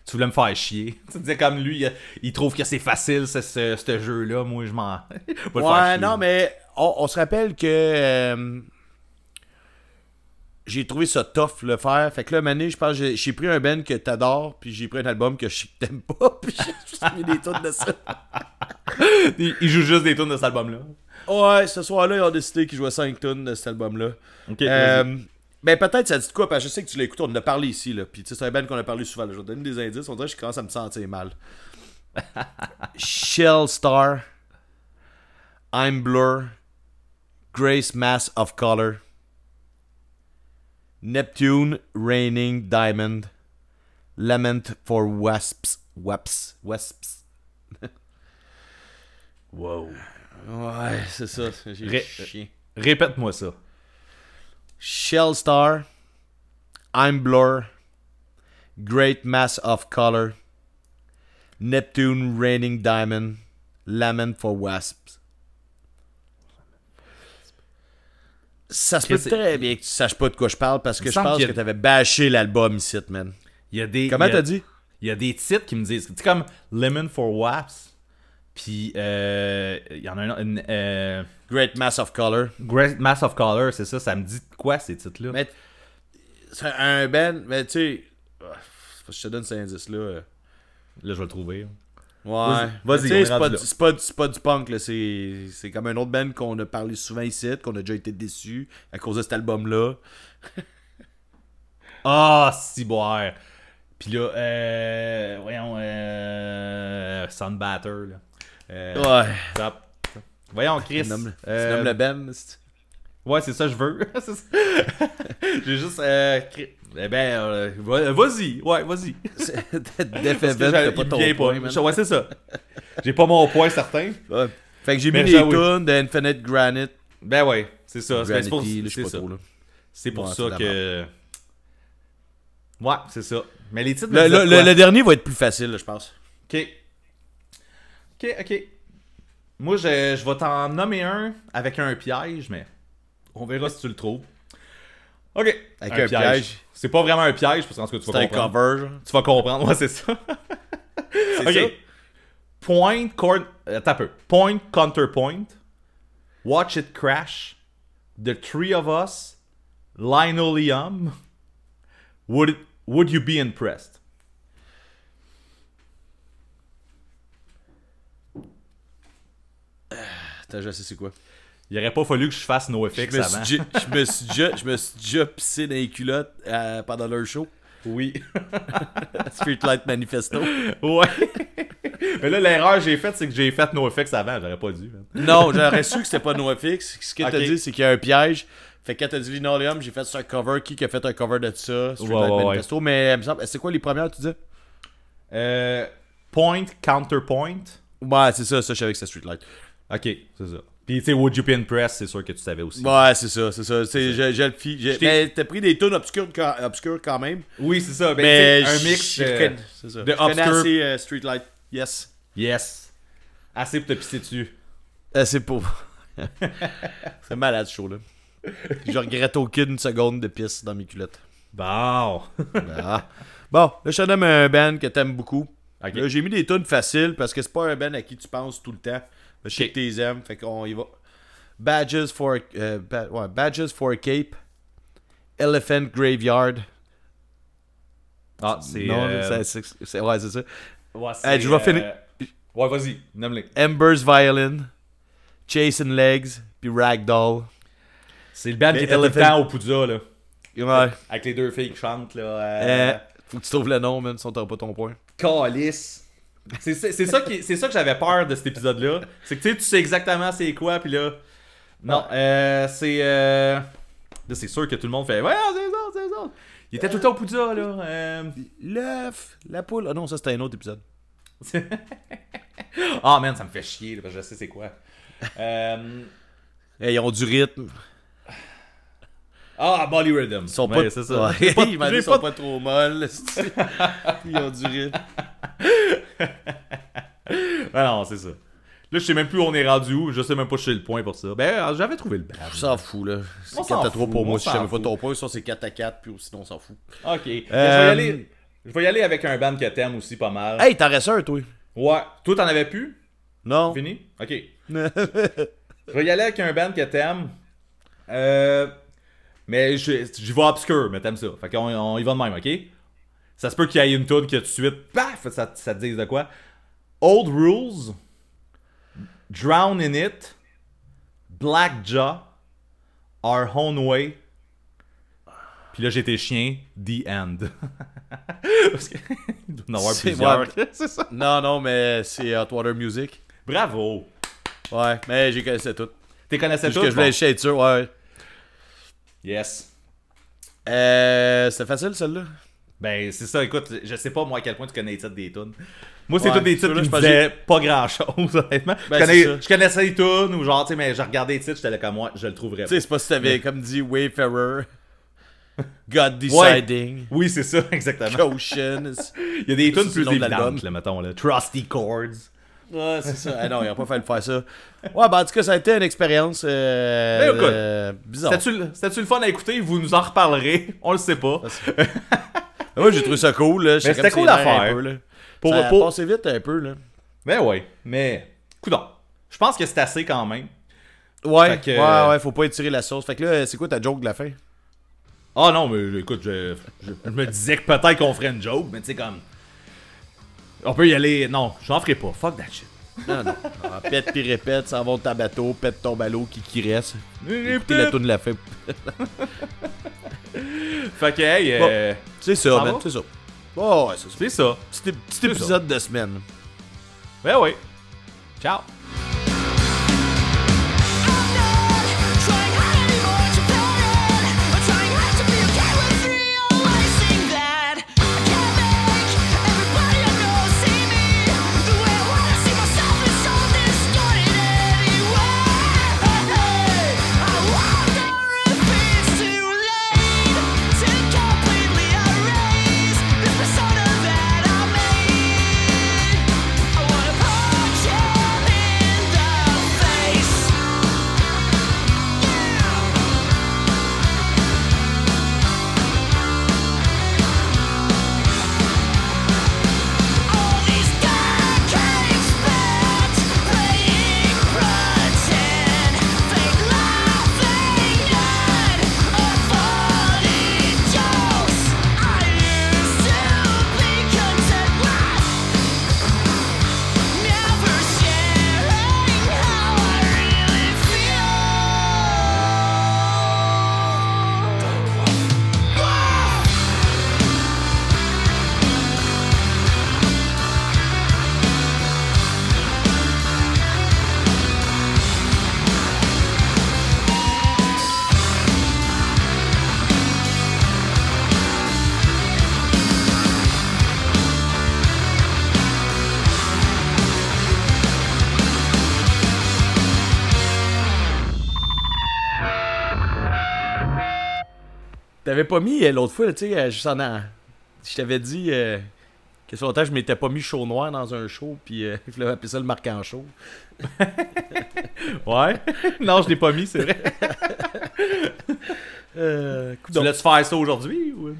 Tu voulais me faire chier. <laughs> Tu disais comme lui, il, trouve que c'est facile ce, ce, ce jeu-là. Moi, je m'en. <laughs> Ouais, non, mais on, on se rappelle que. euh, j'ai trouvé ça tough le faire. Fait que là, Mané, je pense j'ai- pris un Ben que t'adores, puis j'ai pris un album que je sais que t'aimes pas, <laughs> puis j'ai juste mis des tunes de ça. Il, il joue juste des tunes de cet album-là. Ouais, ce soir-là, ils ont décidé qu'ils jouaient 5 tunes de cet album-là. Ok. Euh, ben peut-être ça dit de quoi, parce que je sais que tu l'as écouté, on en a parlé ici, là. Puis tu sais, c'est un band qu'on a parlé souvent. là. Je vais te donner des indices, on dirait que je commence à me sentir mal. <laughs> Shell Star, I'm Blur, Grace Mass of Color, Neptune Raining Diamond, Lament for Wasps, Wasps, Wasps. Wow. Ouais, c'est ça, j'ai Ré- chié. Répète-moi ça. Shell Star, I'm Blur, Great Mass of Color, Neptune Raining Diamond, Lament for Wasps. Ça se peut très bien que tu saches pas de quoi je parle parce que je pense que t'avais bâché l'album ici, man. Il y a des. Comment a- t'as dit? Il y a des titres qui me disent. Sais, comme Lemon for Waps. Puis, euh, il y en a un. une, euh, Great Mass of Color. Great Mass of Color, c'est ça. Ça me dit quoi ces titres-là? Mais c'est un band, mais tu sais, c'est que je te donne cet indice-là. euh. Là, je vais le trouver. Ouais. Vas-y, c'est pas, pas, pas du punk, là. C'est, comme un autre band qu'on a parlé souvent ici, qu'on a déjà été déçu à cause de cet album-là. <laughs> Ah, si boire. Puis là, euh, voyons, euh, Sunbatter, là. Euh, Ouais. top. Voyons, Chris. Tu nommes, tu euh, nommes le band. Ouais, c'est ça, je veux. <laughs> <laughs> J'ai juste. Euh, cri- eh ben, euh, va- vas-y. Ouais, vas-y. t'as <laughs> pas ton point, pas. man. Ouais, c'est ça. J'ai pas mon point certain. Ouais. Fait que j'ai mis les j'avoue. tunes de Infinite Granite. Ben ouais, c'est ça. C'est pour, ça. trop, là. C'est pour Ouais, ça c'est que. Ouais, c'est ça. Mais les titres. Le, le- le- le dernier va être plus facile, je pense. Ok. Ok, ok. Moi, je, je vais t'en nommer un avec un piège, mais on verra si tu le trouves. Ok. Avec un piège. C'est pas vraiment un piège, parce qu'en tout cas, tu C'est vas un comprendre. cover, genre. Tu vas comprendre, ouais, c'est ça. <laughs> C'est ok. ça? Point, euh, attends un peu. Point, counterpoint. Watch it crash. The three of us. Linoleum. Would, it- would you be impressed? Attends, je sais c'est quoi. Il aurait pas fallu que je fasse NoFX avant. suis, je, me suis déjà, je me suis déjà pissé dans les culottes euh, pendant leur show. Oui. <laughs> Streetlight Manifesto. ouais. Mais là, l'erreur que j'ai faite, c'est que j'ai fait NoFX avant. J'aurais pas dû. man. Non, j'aurais su que c'était pas NoFX. Ce que t'as Ok. dit, c'est qu'il y a un piège. Fait que quand t'as dit Linoleum, j'ai fait un cover. Qui a fait un cover de ça? Streetlight Ouais, ouais, ouais. Manifesto. Mais me semble, c'est quoi les premières, tu dis? Euh, point, counterpoint. Ouais, c'est ça, ça, je savais que c'était Streetlight. Ok, c'est ça. Puis, tu sais, Would You Impressed, c'est sûr que tu savais aussi. Ouais, c'est ça, c'est ça. C'est, le Je mais t'as pris des tunes obscures, quand- obscures quand même. Oui, c'est ça. Ben, mais un mix je de- connais- c'est ça. de Je connais obscure- assez, euh, Streetlight. Yes. Yes. Assez pour te pisser dessus. Euh, c'est pour. <laughs> c'est malade ce show-là. Je regrette aucune seconde de pisse dans mes culottes. Bon. Ah. Bon, là, je te un band que t'aimes beaucoup. Là, j'ai mis des tunes faciles parce que c'est pas un band à qui tu penses tout le temps. Là, je sais que t'es aimes, fait qu'on y va. Badges for, euh, ba- ouais, Badges for a Cape, Elephant Graveyard. Ah, c'est. non, euh, c'est- ouais, c'est ça. ouais, Hey, je vais finir. euh, Ouais, vas-y, nomme-les. Ember's Violin, Chasing Legs, puis Ragdoll. C'est le band Mais qui était tout le Elephant- temps au Poudza, là. Ouais. Avec les deux filles qui chantent, là. Euh, Euh... faut que tu trouves le nom, man, sinon t'auras pas ton point. Calice. C'est ça, qui- ça que j'avais peur de cet épisode-là. C'est que tu sais, exactement c'est quoi, puis là. Non, euh, c'est. Euh... C'est sûr que tout le monde fait. Ouais, c'est ça, c'est ça. Il était tout le temps au Poudza, là. Euh... L'œuf, la poule. Ah non, ça c'était un autre épisode. <laughs> Ah, man, ça me fait chier, là, parce que je sais c'est quoi. Euh... Hey, ils ont du rythme. Ah, Molly Rhythm. Ils sont Ouais, pas. c'est ça. Ouais. J'ai pas- <laughs> Ils sont pas- pas trop molles. <laughs> ils ont du rythme. <laughs> Ah non, c'est ça. Là, je sais même plus où on est rendu où. Je sais même pas si j'ai le point pour ça. Ben, euh, j'avais trouvé le band. On s'en fout, là. C'est On 4 s'en à 3 fout, pour moi si je savais pas ton point. Ça, c'est 4 à 4, puis sinon, on s'en fout. Ok. Je, vais y Euh, aller... je vais y aller avec un band que t'aimes aussi pas mal. Hey, t'en restes un, toi. Ouais. Toi, t'en avais plus? Non. Fini? Ok. <laughs> Je vais y aller avec un band que t'aimes. Euh. Mais je- j'y vais obscur, mais t'aimes ça. Fait qu'on on y va de même, ok? Ça se peut qu'il y ait une tune que tout de suite, paf, ça, ça te dise de quoi. Old Rules, Drown in It, Black Jaw, Our Own Way, puis là j'étais chien, The End. <laughs> Parce que- <laughs> Il doit en avoir C'est plusieurs. moi. C'est ça. non, non, mais c'est Hot Water Music. Bravo. Ouais, mais j'ai connaissé tout. T'es connaissais tout? que je voulais être sûr, ouais. Yes. Euh. C'était facile, celle-là? Ben, c'est ça, écoute, je sais pas moi à quel point tu connais les titres des tunes. Moi, c'est Ouais, tous des titres qui je que disaient pas grand chose, <laughs> honnêtement. Ben, je, connais- je connaissais les tunes ou genre, tu sais, mais je regardais les titres, j'étais là comme moi, je le trouverais Tu sais, c'est pas si t'avais, comme dit Wayfarer, God Deciding, Oui, c'est ça, <laughs> exactement. Ocean. <laughs> Il y a des tunes plus évidentes, là, mettons, là. Trusty Chords. Ouais, c'est ça. Ah non, il a pas fallu faire ça. Ouais, ben en tout cas, ça a été une expérience euh, Ben, écoute, euh, bizarre. C'était-tu le fun à écouter? Vous nous en reparlerez. On le sait pas. Moi, j'ai trouvé ça cool. Là. Mais c'était cool à faire. Un peu, là. Pour- ça pour- passé vite un peu. Là. Ben ouais, mais... Coudon. Je pense que c'est assez quand même. Ouais, Fait que- ouais, ouais, faut pas étirer la sauce. Fait que là, c'est quoi ta joke de la fin? Ah non, mais écoute, je, je- je me disais que peut-être qu'on ferait une joke, mais tu sais, comme... On peut y aller... Non, j'en ferai pas. Fuck that shit. Non, non. Ah, pète puis répète, ça va de ta bateau, pète ton ballot qui, qui reste. Écoutez la toune de la fin. Fait que, hey, euh, C'est ça, Ça man, c'est ça. Oh, ouais, c'est ça. c'est ça. Petit, petit épisode de semaine. Ben oui. Ciao. T'avais pas mis euh, l'autre fois, tu sais, euh, juste en a- Je t'avais dit euh, que fait longtemps que je m'étais pas mis chaud noir dans un show, puis euh, <laughs> je l'avais appelé ça le marquant chaud. <laughs> Ouais. <laughs> non, je l'ai pas mis, c'est vrai. Euh, tu voulais-tu faire ça aujourd'hui ou...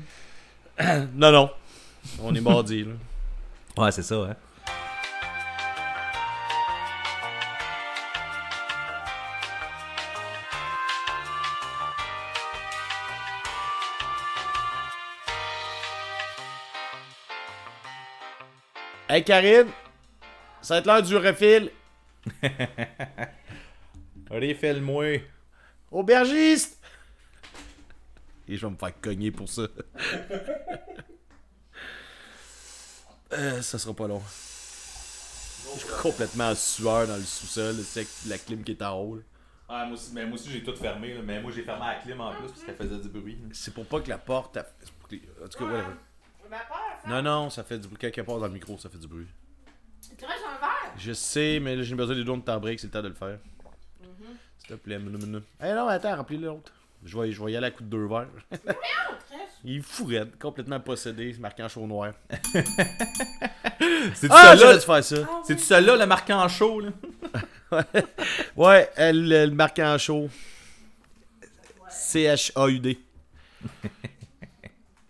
<coughs> Non, non. On est mardi, là. Ouais, c'est ça, hein. Hey Karine, ça va être l'heure du refil. <laughs> Refile-moi. Aubergiste! Et je vais me faire cogner pour ça. <laughs> Euh, ça sera pas long. Je suis complètement en sueur dans le sous-sol, c'est avec la clim qui est en haut. là. Ah, moi aussi, mais moi aussi j'ai tout fermé, là, mais moi j'ai fermé la clim en plus parce qu'elle faisait du bruit. C'est pour pas que la porte. a- En tout cas. Ma ça? Non, non, ça fait du bruit. Quelque part dans le micro, ça fait du bruit. Tu restes un verre. Je sais, mais là j'ai besoin des doigts de break, c'est le temps de le faire. S'il te plaît. Eh non, attends, remplis l'autre. Je vais, je vais y aller à coup de deux verres. <laughs> Il est fou raide, complètement possédé, marquant chaud noir. <laughs> C'est-tu Ah, celle-là? j'aurais dû faire ça? C'est-tu celle-là, le marquant chaud, là? <laughs> Ouais, elle, le marquant chaud. C-H-A-U-D.